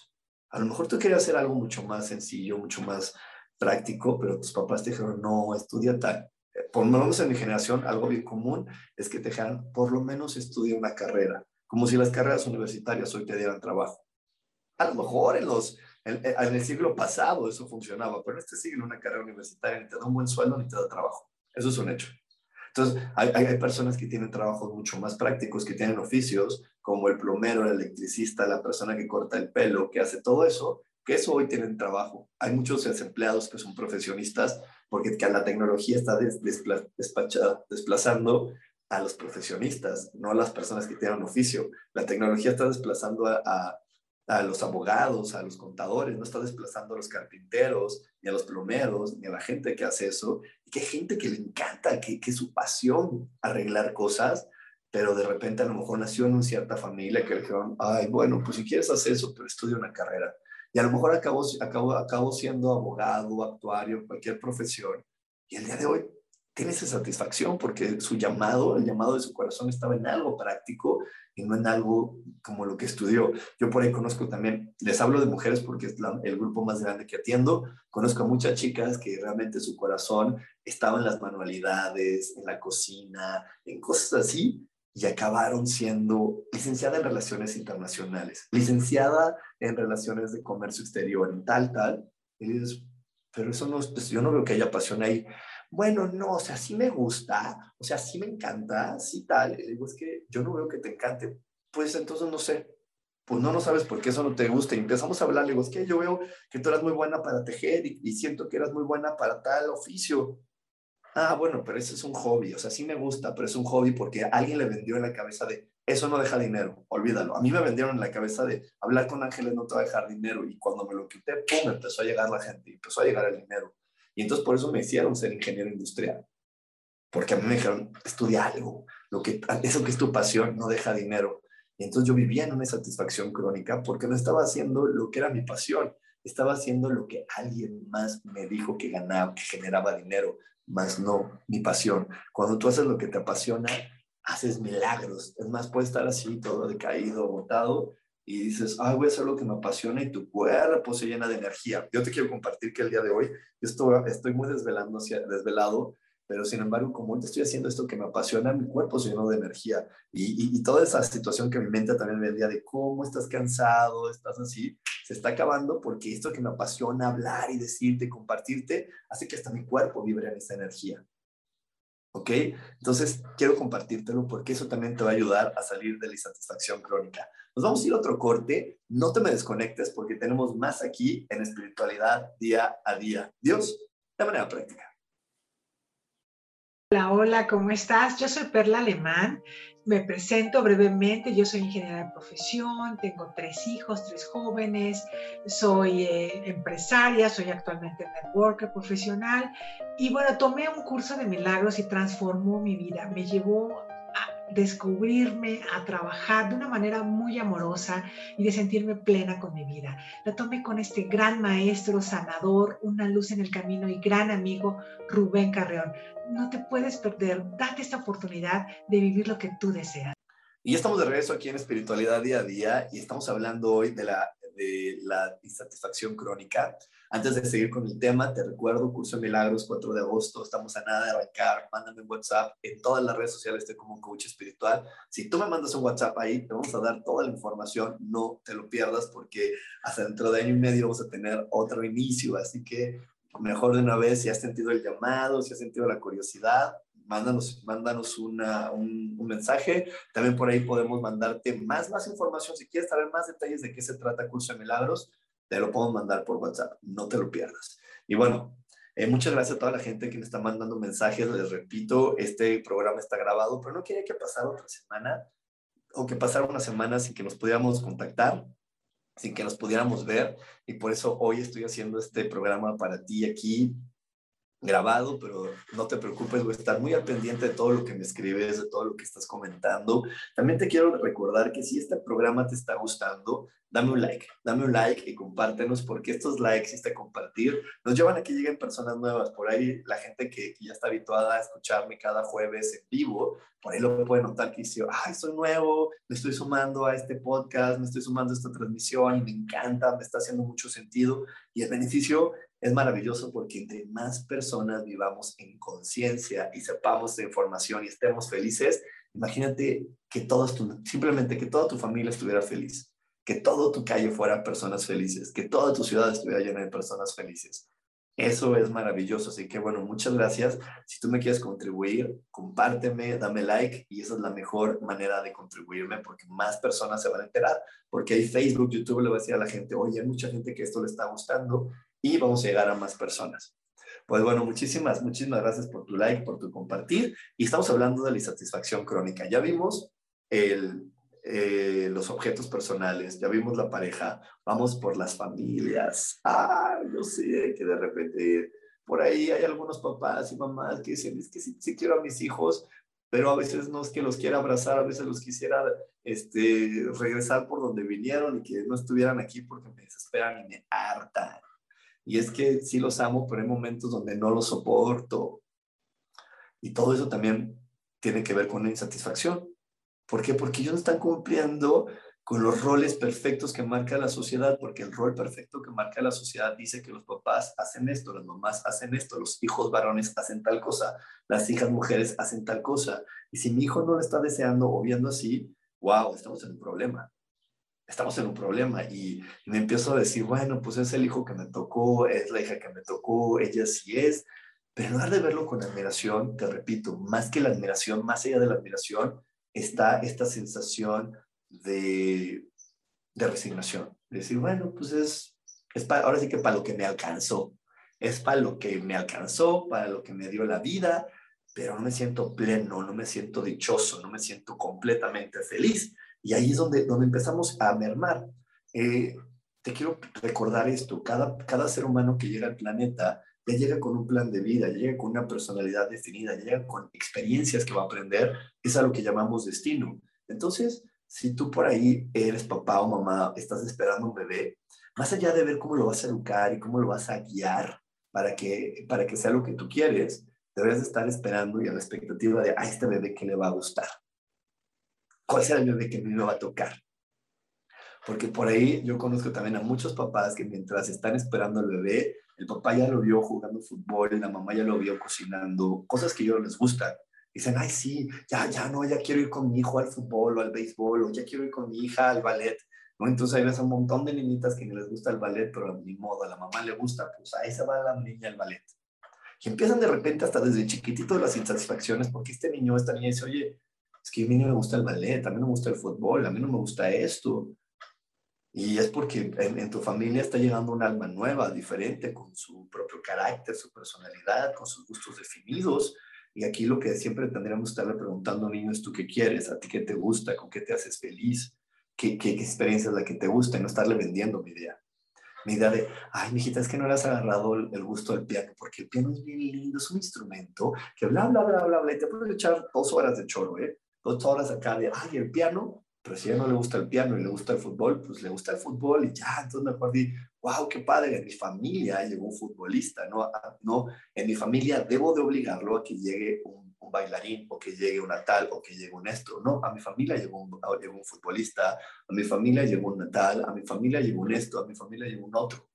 A lo mejor tú querías hacer algo mucho más sencillo, mucho más práctico, pero tus papás te dijeron, no, estudia tal. Eh, por lo menos en mi generación, algo bien común es que te dejaran, por lo menos estudia una carrera, como si las carreras universitarias hoy te dieran trabajo. A lo mejor en los en, el siglo pasado eso funcionaba, pero en este siglo una carrera universitaria ni te da un buen sueldo ni te da trabajo. Eso es un hecho. Entonces, hay, hay, personas que tienen trabajos mucho más prácticos, que tienen oficios como el plomero, el electricista, la persona que corta el pelo, que hace todo eso, que eso hoy tienen trabajo. Hay muchos desempleados que son profesionistas porque la tecnología está desplazando a los profesionistas, no a las personas que tienen oficio. La tecnología está desplazando a a los abogados, a los contadores, no está desplazando a los carpinteros, ni a los plomeros, ni a la gente que hace eso, y que gente que le encanta, que, que es su pasión arreglar cosas, pero de repente a lo mejor nació en una cierta familia que le dijeron, ay, bueno, pues si quieres hacer eso, pero estudia una carrera. Y a lo mejor acabó, acabó, acabó siendo abogado, actuario, cualquier profesión, y el día de hoy tiene esa satisfacción porque su llamado, el llamado de su corazón estaba en algo práctico y no en algo como lo que estudió. Yo por ahí conozco también, les hablo de mujeres porque es el grupo más grande que atiendo, conozco a muchas chicas que realmente su corazón estaba en las manualidades, en la cocina, en cosas así, y acabaron siendo licenciada en relaciones internacionales, licenciada en relaciones de comercio exterior, en tal, tal, y dices, pero eso no, pues yo no veo que haya pasión ahí bueno, no, o sea, sí me gusta, o sea, sí me encanta, sí tal. Y digo, es que yo no veo que te encante. Pues entonces no sé, pues no, no sabes por qué eso no te gusta. Y empezamos a hablar, le digo, es que yo veo que tú eras muy buena para tejer y, siento que eras muy buena para tal oficio. Ah, bueno, pero ese es un hobby, o sea, sí me gusta, pero es un hobby porque alguien le vendió en la cabeza de, eso no deja dinero, olvídalo. A mí me vendieron en la cabeza de, hablar con ángeles no te va a dejar dinero. Y cuando me lo quité, pum, empezó a llegar la gente, empezó a llegar el dinero. Y entonces por eso me hicieron ser ingeniero industrial. Porque a mí me dijeron, estudia algo, lo que, eso que es tu pasión no deja dinero. Y entonces yo vivía en una satisfacción crónica porque no estaba haciendo lo que era mi pasión, estaba haciendo lo que alguien más me dijo que ganaba, que generaba dinero, más no mi pasión. Cuando tú haces lo que te apasiona, haces milagros. Es más, puede estar así, todo decaído, botado, y dices, ah, voy a hacer lo que me apasiona y tu cuerpo se llena de energía. Yo te quiero compartir que el día de hoy estoy, estoy muy desvelando, desvelado, pero sin embargo, como te estoy haciendo esto que me apasiona, mi cuerpo se llenó de energía. Y, y, toda esa situación que mi mente también me día de cómo estás cansado, estás así, se está acabando porque esto que me apasiona hablar y decirte, compartirte, hace que hasta mi cuerpo vibre en esa energía. ¿Ok? Entonces, quiero compartírtelo porque eso también te va a ayudar a salir de la insatisfacción crónica. Nos vamos a ir a otro corte. No te me desconectes porque tenemos más aquí en espiritualidad día a día. Dios, de manera práctica. Hola, hola, ¿cómo estás? Yo soy Perla Alemán. Me presento brevemente. Yo soy ingeniera de profesión, tengo tres hijos, tres jóvenes, soy eh, empresaria, soy actualmente networker profesional y bueno, tomé un curso de milagros y transformó mi vida. Me llevó descubrirme, a trabajar de una manera muy amorosa y de sentirme plena con mi vida. La tomé con este gran maestro, sanador, una luz en el camino y gran amigo Rubén Carreón. No te puedes perder, date esta oportunidad de vivir lo que tú deseas. Y ya estamos de regreso aquí en Espiritualidad Día a Día y estamos hablando hoy de la, de la insatisfacción crónica. Antes de seguir con el tema, te recuerdo, Curso de Milagros, 4 de agosto, estamos a nada de arrancar, mándame un WhatsApp, en todas las redes sociales. Estoy como coach espiritual. Si tú me mandas un WhatsApp ahí, te vamos a dar toda la información, no te lo pierdas porque hasta dentro de año y medio vamos a tener otro inicio, así que mejor de una vez, si has sentido el llamado, si has sentido la curiosidad, mándanos, mándanos una, un, mensaje. También por ahí podemos mandarte más, más información. Si quieres saber más detalles de qué se trata Curso de Milagros, te lo puedo mandar por WhatsApp, no te lo pierdas. Y bueno, Eh, muchas gracias a toda la gente que me está mandando mensajes. Les repito, este programa está grabado, pero no quería que pasara otra semana o que pasara una semana sin que nos pudiéramos contactar, sin que nos pudiéramos ver. Y por eso hoy estoy haciendo este programa para ti aquí grabado, pero no te preocupes, voy a estar muy al pendiente de todo lo que me escribes, de todo lo que estás comentando. También te quiero recordar que si este programa te está gustando, dame un like, dame un like y compártenos porque estos likes y este compartir nos llevan a que lleguen personas nuevas. Por ahí la gente que, ya está habituada a escucharme cada jueves en vivo, por ahí lo puede notar que dice, ay, soy nuevo, me estoy sumando a este podcast, me estoy sumando a esta transmisión, me encanta, me está haciendo mucho sentido y el beneficio es maravilloso porque entre más personas vivamos en conciencia y sepamos de información y estemos felices, imagínate que todos tu, simplemente que toda tu familia estuviera feliz, que todo tu calle fuera personas felices, que toda tu ciudad estuviera llena de personas felices. Eso es maravilloso, así que bueno, muchas gracias. Si tú me quieres contribuir, compárteme, dame like y esa es la mejor manera de contribuirme porque más personas se van a enterar. Porque hay Facebook, YouTube le va a decir a la gente, oye, hay mucha gente que esto le está gustando y vamos a llegar a más personas. Pues bueno, muchísimas, muchísimas gracias por tu like, por tu compartir. Y estamos hablando de la insatisfacción crónica. Ya vimos el, eh, los objetos personales, ya vimos la pareja, vamos por las familias. Ah, yo sé que de repente por ahí hay algunos papás y mamás que dicen, es que sí, quiero a mis hijos, pero a veces no es que los quiera abrazar, a veces los quisiera este, regresar por donde vinieron y que no estuvieran aquí porque me desesperan y me hartan. Y es que sí los amo, pero hay momentos donde no los soporto. Y todo eso también tiene que ver con la insatisfacción. ¿Por qué? Porque ellos no están cumpliendo con los roles perfectos que marca la sociedad, porque el rol perfecto que marca la sociedad dice que los papás hacen esto, las mamás hacen esto, los hijos varones hacen tal cosa, las hijas mujeres hacen tal cosa. Y si mi hijo no lo está deseando o viendo así, wow, estamos en un problema estamos en un problema y, me empiezo a decir, bueno, pues es el hijo que me tocó, es la hija que me tocó, ella sí es, pero en lugar de verlo con admiración, te repito, más que la admiración, más allá de la admiración, está esta sensación de, de resignación, de decir, bueno, pues es, es ahora sí que para lo que me alcanzó, es para lo que me alcanzó, para lo que me dio la vida, pero no me siento pleno, no me siento dichoso, no me siento completamente feliz. Y ahí es donde, donde empezamos a mermar. Eh, te quiero recordar esto, cada, cada ser humano que llega al planeta ya llega con un plan de vida, llega con una personalidad definida, llega con experiencias que va a aprender, es a lo que llamamos destino. Entonces, si tú por ahí eres papá o mamá, estás esperando un bebé, más allá de ver cómo lo vas a educar y cómo lo vas a guiar para que, para que sea lo que tú quieres, deberías estar esperando y a la expectativa de, a este bebé que le va a gustar cuál será el bebé que a mí me va a tocar. Porque por ahí yo conozco también a muchos papás que mientras están esperando al bebé, el papá ya lo vio jugando fútbol, la mamá ya lo vio cocinando, cosas que a ellos les gustan. Dicen, ay, sí, ya, ya no, ya quiero ir con mi hijo al fútbol o al béisbol, o ya quiero ir con mi hija al ballet. ¿no? Entonces hay ves un montón de niñitas que les gusta el ballet, pero ni modo, a la mamá le gusta, pues ahí se va la niña al ballet. Y empiezan de repente hasta desde chiquitito las insatisfacciones, porque este niño, esta niña dice, oye, es que a mí no me gusta el ballet, a mí no me gusta el fútbol, a mí no me gusta esto. Y es porque en, tu familia está llegando un alma nueva, diferente, con su propio carácter, su personalidad, con sus gustos definidos. Y aquí lo que siempre tendríamos que estarle preguntando a niños, ¿tú qué quieres? ¿A ti qué te gusta? ¿Con qué te haces feliz? ¿Qué, qué, experiencia es la que te gusta? Y no estarle vendiendo mi idea. Mi idea de, ay, mijita, es que no le has agarrado el, gusto del piano, porque el piano es bien lindo, es un instrumento que bla, bla, bla, bla, bla, y te puedes echar dos horas de choro, ¿eh? Dos horas acá de, ay, el piano, pero si a no le gusta el piano y le gusta el fútbol, pues le gusta el fútbol y ya, entonces mejor di, wow, qué padre, en mi familia llegó un futbolista, ¿no? Ah, no, en mi familia debo de obligarlo a que llegue un, bailarín o que llegue una tal o que llegue un esto, no, a mi familia llegó un, llegó un futbolista, a mi familia llegó un tal, a mi familia llegó un esto, a mi familia llegó un otro.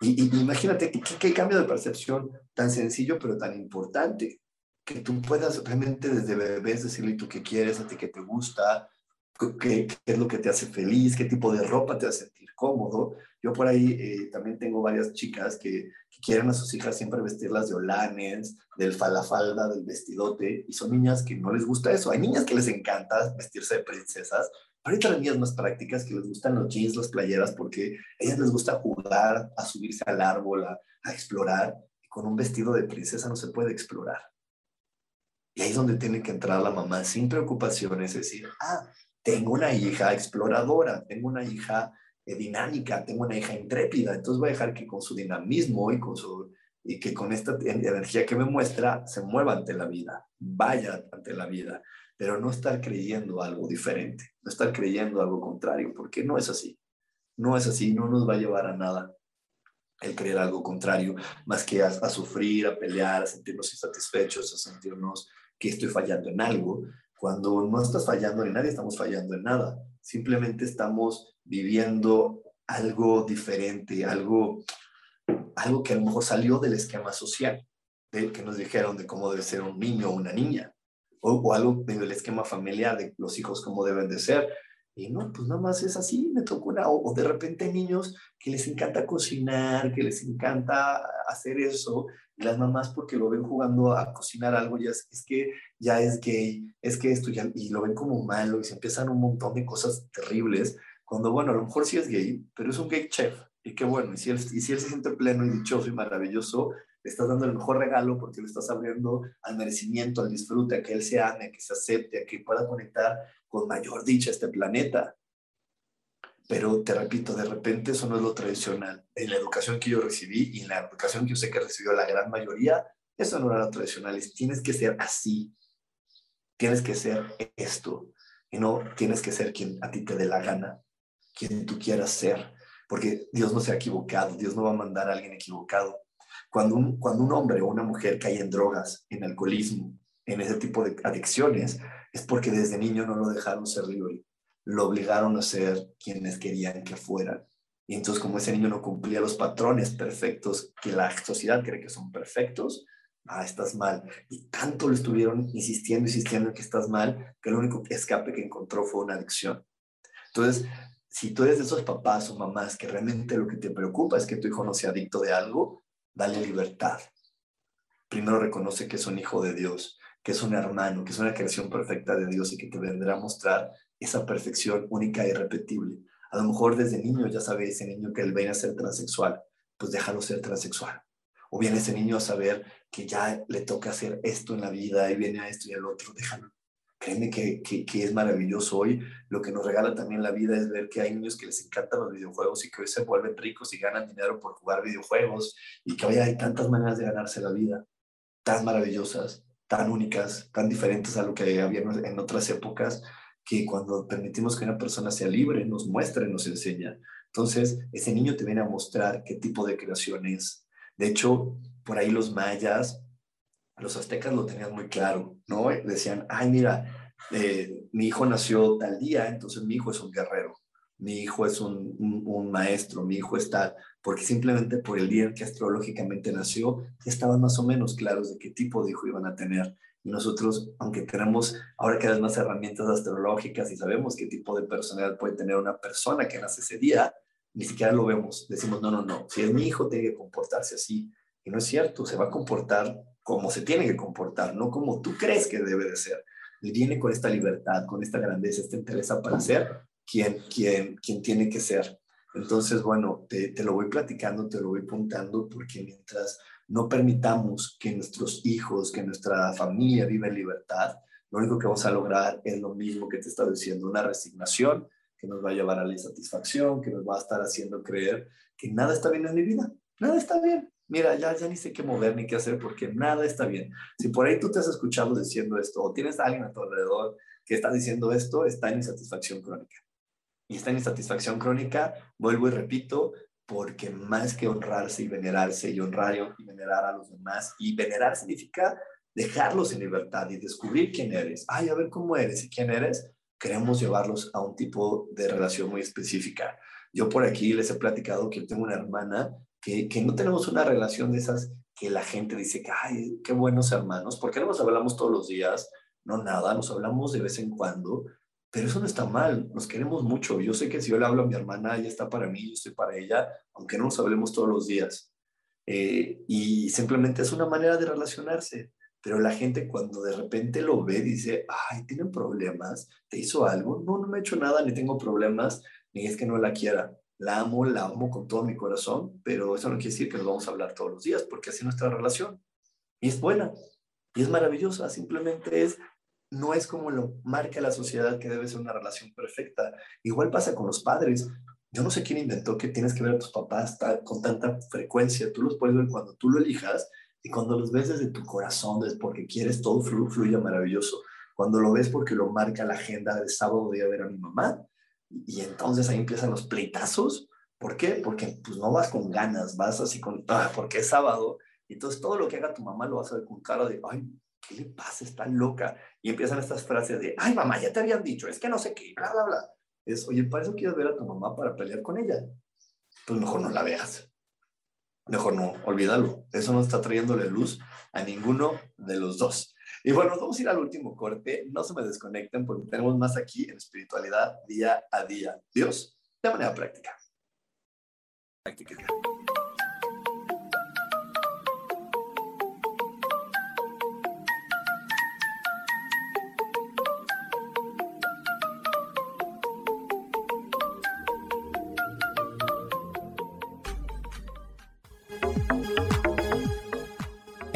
Y, imagínate qué, qué cambio de percepción tan sencillo pero tan importante que tú puedas realmente desde bebés decirle tú qué quieres, a ti qué te gusta, qué, qué, es lo que te hace feliz, qué tipo de ropa te hace sentir cómodo. Yo por ahí eh, también tengo varias chicas que, que, quieren a sus hijas siempre vestirlas de olanes, del falafalda, del vestidote, y son niñas que no les gusta eso. Hay niñas que les encanta vestirse de princesas, pero hay otras niñas más prácticas que les gustan los jeans, las playeras, porque a ellas les gusta jugar, a subirse al árbol, a, a explorar con un vestido de princesa no se puede explorar. Y ahí es donde tiene que entrar la mamá sin preocupaciones, es decir, ah, tengo una hija exploradora, tengo una hija eh, dinámica, tengo una hija intrépida, entonces voy a dejar que con su dinamismo y con su y que con esta energía que me muestra se mueva ante la vida, vaya ante la vida, pero no estar creyendo algo diferente, no estar creyendo algo contrario, porque no es así. No es así, no nos va a llevar a nada el creer algo contrario, más que a, sufrir, a pelear, a sentirnos insatisfechos, a sentirnos que estoy fallando en algo, cuando no estás fallando en nadie, estamos fallando en nada. Simplemente estamos viviendo algo diferente, algo, algo que a lo mejor salió del esquema social, de, que nos dijeron de cómo debe ser un niño o una niña, o, o algo del esquema familiar de los hijos cómo deben de ser. Y no, pues nada más es así, me tocó una, o, de repente niños que les encanta cocinar, que les encanta hacer eso, y las mamás porque lo ven jugando a cocinar algo, ya es, es que ya es gay, es que esto ya, y lo ven como malo, y se empiezan un montón de cosas terribles, cuando bueno, a lo mejor sí es gay, pero es un gay chef, y qué bueno, y si él, y si él se siente pleno y dichoso y maravilloso, le estás dando el mejor regalo porque le estás abriendo al merecimiento, al disfrute, a que él se ame, a que se acepte, a que pueda conectar con mayor dicha este planeta. Pero te repito, de repente eso no es lo tradicional. En la educación que yo recibí y en la educación que yo sé que recibió la gran mayoría, eso no era lo tradicional. tienes que ser así. Tienes que ser esto. Y no tienes que ser quien a ti te dé la gana, quien tú quieras ser. Porque Dios no se ha equivocado. Dios no va a mandar a alguien equivocado. Cuando un, cuando un hombre o una mujer cae en drogas, en alcoholismo, en ese tipo de adicciones, es porque desde niño no lo dejaron ser libre lo obligaron a ser quienes querían que fueran. Y entonces como ese niño no cumplía los patrones perfectos que la sociedad cree que son perfectos, ah, estás mal. Y tanto lo estuvieron insistiendo, insistiendo en que estás mal, que el único escape que encontró fue una adicción. Entonces, si tú eres de esos papás o mamás que realmente lo que te preocupa es que tu hijo no sea adicto de algo, dale libertad. Primero reconoce que es un hijo de Dios, que es un hermano, que es una creación perfecta de Dios y que te vendrá a mostrar esa perfección única e irrepetible. A lo mejor desde niño ya sabe ese niño que él viene a ser transexual, pues déjalo ser transexual. O viene ese niño a saber que ya le toca hacer esto en la vida y viene a esto y al otro, déjalo. Créeme que, que, es maravilloso hoy. Lo que nos regala también la vida es ver que hay niños que les encantan los videojuegos y que hoy se vuelven ricos y ganan dinero por jugar videojuegos y que hoy hay tantas maneras de ganarse la vida, tan maravillosas, tan únicas, tan diferentes a lo que había en otras épocas que cuando permitimos que una persona sea libre, nos muestra y nos enseña. Entonces, ese niño te viene a mostrar qué tipo de creación es. De hecho, por ahí los mayas, los aztecas lo tenían muy claro, ¿no? Decían, ay, mira, eh, mi hijo nació tal día, entonces mi hijo es un guerrero, mi hijo es un, maestro, mi hijo está, porque simplemente por el día en que astrológicamente nació, estaban más o menos claros de qué tipo de hijo iban a tener. Y nosotros, aunque tenemos ahora cada vez más herramientas astrológicas y sabemos qué tipo de personalidad puede tener una persona que nace ese día, ni siquiera lo vemos. Decimos, no, no, no, si es mi hijo, tiene que comportarse así. Y no es cierto, se va a comportar como se tiene que comportar, no como tú crees que debe de ser. Él viene con esta libertad, con esta grandeza, esta interesa para ser quien, quien, quien tiene que ser. Entonces, bueno, te, te lo voy platicando, te lo voy apuntando, porque mientras no permitamos que nuestros hijos, que nuestra familia viva en libertad, lo único que vamos a lograr es lo mismo que te estaba diciendo, una resignación que nos va a llevar a la insatisfacción, que nos va a estar haciendo creer que nada está bien en mi vida, nada está bien. Mira, ya, ya ni sé qué mover ni qué hacer porque nada está bien. Si por ahí tú te has escuchado diciendo esto o tienes a alguien a tu alrededor que está diciendo esto, está en insatisfacción crónica. Y está en insatisfacción crónica, vuelvo y repito, porque más que honrarse y venerarse y honrar y venerar a los demás, y venerar significa dejarlos en libertad y descubrir quién eres. Ay, a ver cómo eres y quién eres. Queremos llevarlos a un tipo de relación muy específica. Yo por aquí les he platicado que tengo una hermana que, no tenemos una relación de esas que la gente dice que, ay, qué buenos hermanos, porque no nos hablamos todos los días, no nada, nos hablamos de vez en cuando, pero eso no está mal, nos queremos mucho. Yo sé que si yo le hablo a mi hermana, ella está para mí, yo estoy para ella, aunque no nos hablemos todos los días. Eh, y simplemente es una manera de relacionarse. Pero la gente cuando de repente lo ve dice, ay, tienen problemas, te hizo algo. No, no me ha hecho nada, ni tengo problemas, ni es que no la quiera. La amo, la amo con todo mi corazón, pero eso no quiere decir que nos vamos a hablar todos los días, porque así es nuestra relación. Y es buena, y es maravillosa, simplemente es, no es como lo marca la sociedad que debe ser una relación perfecta. Igual pasa con los padres. Yo no sé quién inventó que tienes que ver a tus papás con tanta frecuencia. Tú los puedes ver cuando tú lo elijas y cuando los ves desde tu corazón, es porque quieres todo fluya maravilloso. Cuando lo ves porque lo marca la agenda de sábado voy a ver a mi mamá y entonces ahí empiezan los pleitazos. ¿Por qué? Porque pues no vas con ganas, vas así con, ah, porque es sábado. Y entonces todo lo que haga tu mamá lo vas a ver con cara de, ay, ¿qué le pasa? Está loca. Y empiezan estas frases de, ay, mamá, ya te habían dicho, es que no sé qué, bla, bla, bla. Es, oye, ¿para eso quieres ver a tu mamá para pelear con ella? Pues mejor no la veas mejor no, olvídalo. Eso no está trayéndole luz a ninguno de los dos. Y bueno, vamos a ir al último corte. No se me desconecten porque tenemos más aquí en espiritualidad día a día. Dios, de manera práctica. Práctica.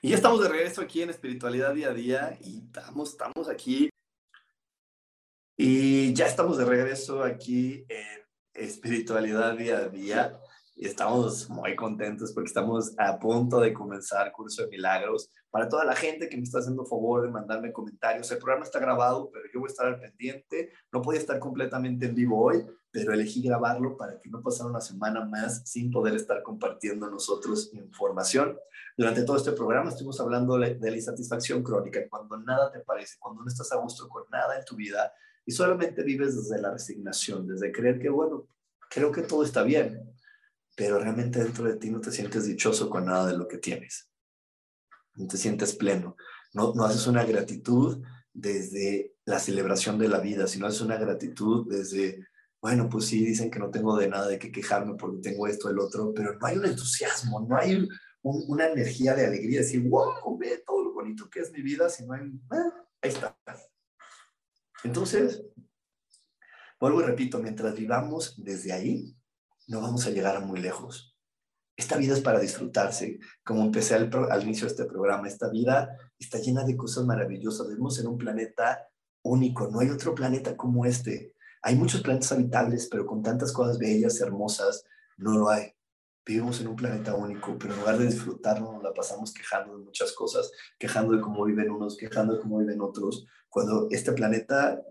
Y ya estamos de regreso aquí en Espiritualidad Día a Día y estamos, estamos aquí. Y ya estamos de regreso aquí en Espiritualidad Día a Día y estamos muy contentos porque estamos a punto de comenzar Curso de Milagros. Para toda la gente que me está haciendo favor de mandarme comentarios, el programa está grabado, pero yo voy a estar al pendiente. No podía estar completamente en vivo hoy, pero elegí grabarlo para que no pasara una semana más sin poder estar compartiendo nosotros información. Durante todo este programa estuvimos hablando de la insatisfacción crónica, cuando nada te parece, cuando no estás a gusto con nada en tu vida y solamente vives desde la resignación, desde creer que, bueno, creo que todo está bien, pero realmente dentro de ti no te sientes dichoso con nada de lo que tienes. Te sientes pleno. No, no haces una gratitud desde la celebración de la vida, sino haces una gratitud desde, bueno, pues sí, dicen que no tengo de nada de qué quejarme porque tengo esto, el otro, pero no hay un entusiasmo, no hay una energía de alegría, decir, wow, ve todo lo bonito que es mi vida, si no hay, ah, ahí está. Entonces, vuelvo y repito, mientras vivamos desde ahí, no vamos a llegar a muy lejos. Esta vida es para disfrutarse, como empecé al, inicio de este programa, esta vida está llena de cosas maravillosas, vivimos en un planeta único, no hay otro planeta como este. Hay muchos planetas habitables, pero con tantas cosas bellas, hermosas, no lo hay. Vivimos en un planeta único, pero en lugar de disfrutarnos, nos la pasamos quejando de muchas cosas, quejando de cómo viven unos, quejando de cómo viven otros, cuando este planeta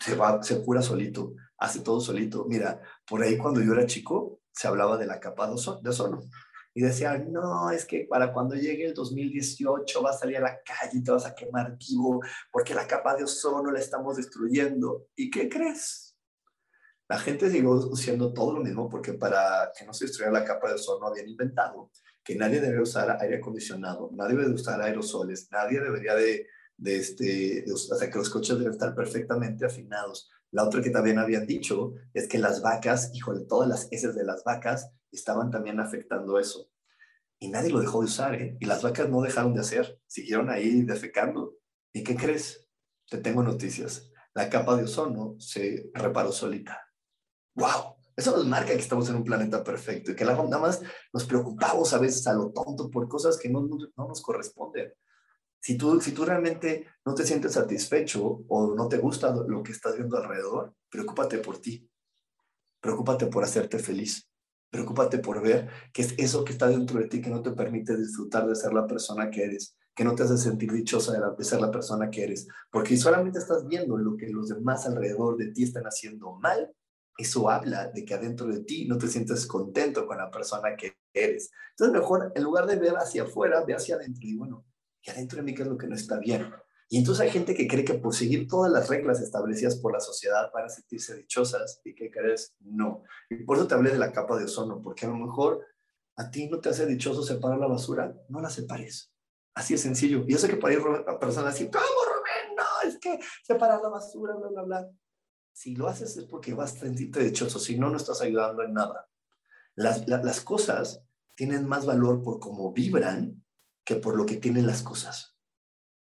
se va, se cura solito, hace todo solito. Mira, por ahí cuando yo era chico, se hablaba de la capa de ozono. Y decían, no, es que para cuando llegue el 2018 va a salir a la calle y te vas a quemar vivo porque la capa de ozono la estamos destruyendo. ¿Y qué crees? La gente siguió haciendo todo lo mismo porque para que no se destruyera la capa de ozono habían inventado que nadie debe usar aire acondicionado, nadie debe usar aerosoles, nadie debería de, de este, o sea, que los coches deben estar perfectamente afinados. La otra que también habían dicho es que las vacas, híjole, todas las heces de las vacas estaban también afectando eso. Y nadie lo dejó de usar, ¿eh? Y las vacas no dejaron de hacer, siguieron ahí defecando. ¿Y qué crees? Te tengo noticias. La capa de ozono se reparó solita. ¡Wow! Eso nos marca que estamos en un planeta perfecto y que nada más nos preocupamos a veces a lo tonto por cosas que no, no nos corresponden. Si tú, si tú realmente no te sientes satisfecho o no te gusta lo que estás viendo alrededor, preocúpate por ti. Preocúpate por hacerte feliz. Preocúpate por ver que es eso que está dentro de ti que no te permite disfrutar de ser la persona que eres, que no te hace sentir dichosa de, de ser la persona que eres. Porque solamente estás viendo lo que los demás alrededor de ti están haciendo mal, eso habla de que adentro de ti no te sientes contento con la persona que eres. Entonces, mejor, en lugar de ver hacia afuera, ve hacia adentro y bueno, y adentro de mí qué es lo que no está bien. Y entonces hay gente que cree que por seguir todas las reglas establecidas por la sociedad van a sentirse dichosas y que crees no. Y por eso te hablé de la capa de ozono, porque a lo mejor a ti no te hace dichoso separar la basura, no la separes. Así es sencillo. Y yo sé que por ahí a personas así, ¿cómo Rubén? No, es que separar la basura, bla, bla, bla. Si lo haces es porque vas a sentirte dichoso, si no, no estás ayudando en nada. Las, las cosas tienen más valor por cómo vibran que por lo que tienen las cosas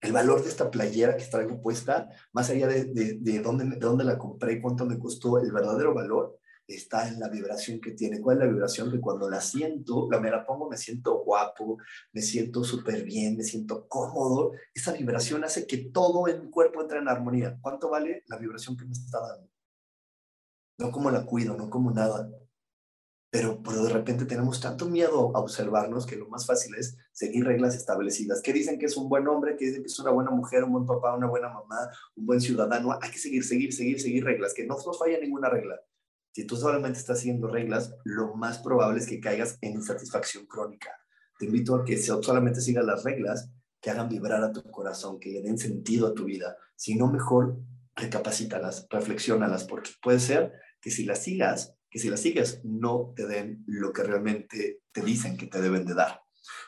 el valor de esta playera que traigo puesta, más allá de, de, dónde, de dónde la compré y cuánto me costó, el verdadero valor está en la vibración que tiene. ¿Cuál es la vibración? Que cuando la siento, la me la pongo, me siento guapo, me siento súper bien, me siento cómodo. Esa vibración hace que todo en mi cuerpo entre en armonía. ¿Cuánto vale la vibración que me está dando? No como la cuido, no como nada pero, de repente tenemos tanto miedo a observarnos que lo más fácil es seguir reglas establecidas. ¿Qué dicen que es un buen hombre? ¿Qué dicen que es una buena mujer, un buen papá, una buena mamá, un buen ciudadano? Hay que seguir, seguir, seguir, seguir reglas, que no nos falla ninguna regla. Si tú solamente estás siguiendo reglas, lo más probable es que caigas en insatisfacción crónica. Te invito a que solamente sigas las reglas que hagan vibrar a tu corazón, que le den sentido a tu vida. Si no, mejor recapacítalas, reflexiónalas, porque puede ser que si las sigas, que si las sigues no te den lo que realmente te dicen que te deben de dar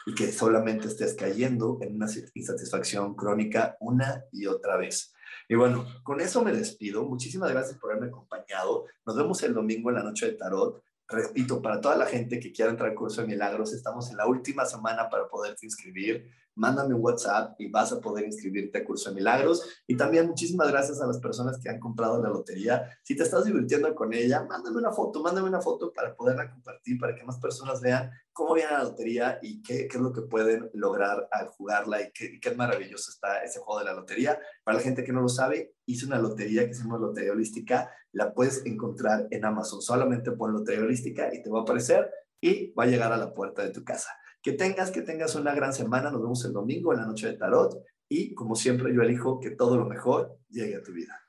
y que solamente estés cayendo en una insatisfacción crónica una y otra vez. Y bueno, con eso me despido. Muchísimas gracias por haberme acompañado. Nos vemos el domingo en la noche de tarot. Repito, para toda la gente que quiera entrar al curso de milagros, estamos en la última semana para poderte inscribir mándame un WhatsApp y vas a poder inscribirte a Curso de Milagros. Y también muchísimas gracias a las personas que han comprado la lotería. Si te estás divirtiendo con ella, mándame una foto, mándame una foto para poderla compartir, para que más personas vean cómo viene la lotería y qué, qué es lo que pueden lograr al jugarla y qué, qué maravilloso está ese juego de la lotería. Para la gente que no lo sabe, hice una lotería que se llama Lotería Holística. La puedes encontrar en Amazon. Solamente pon Lotería Holística y te va a aparecer y va a llegar a la puerta de tu casa. Que tengas, que tengas una gran semana. Nos vemos el domingo en la noche de tarot. Y como siempre, yo elijo que todo lo mejor llegue a tu vida.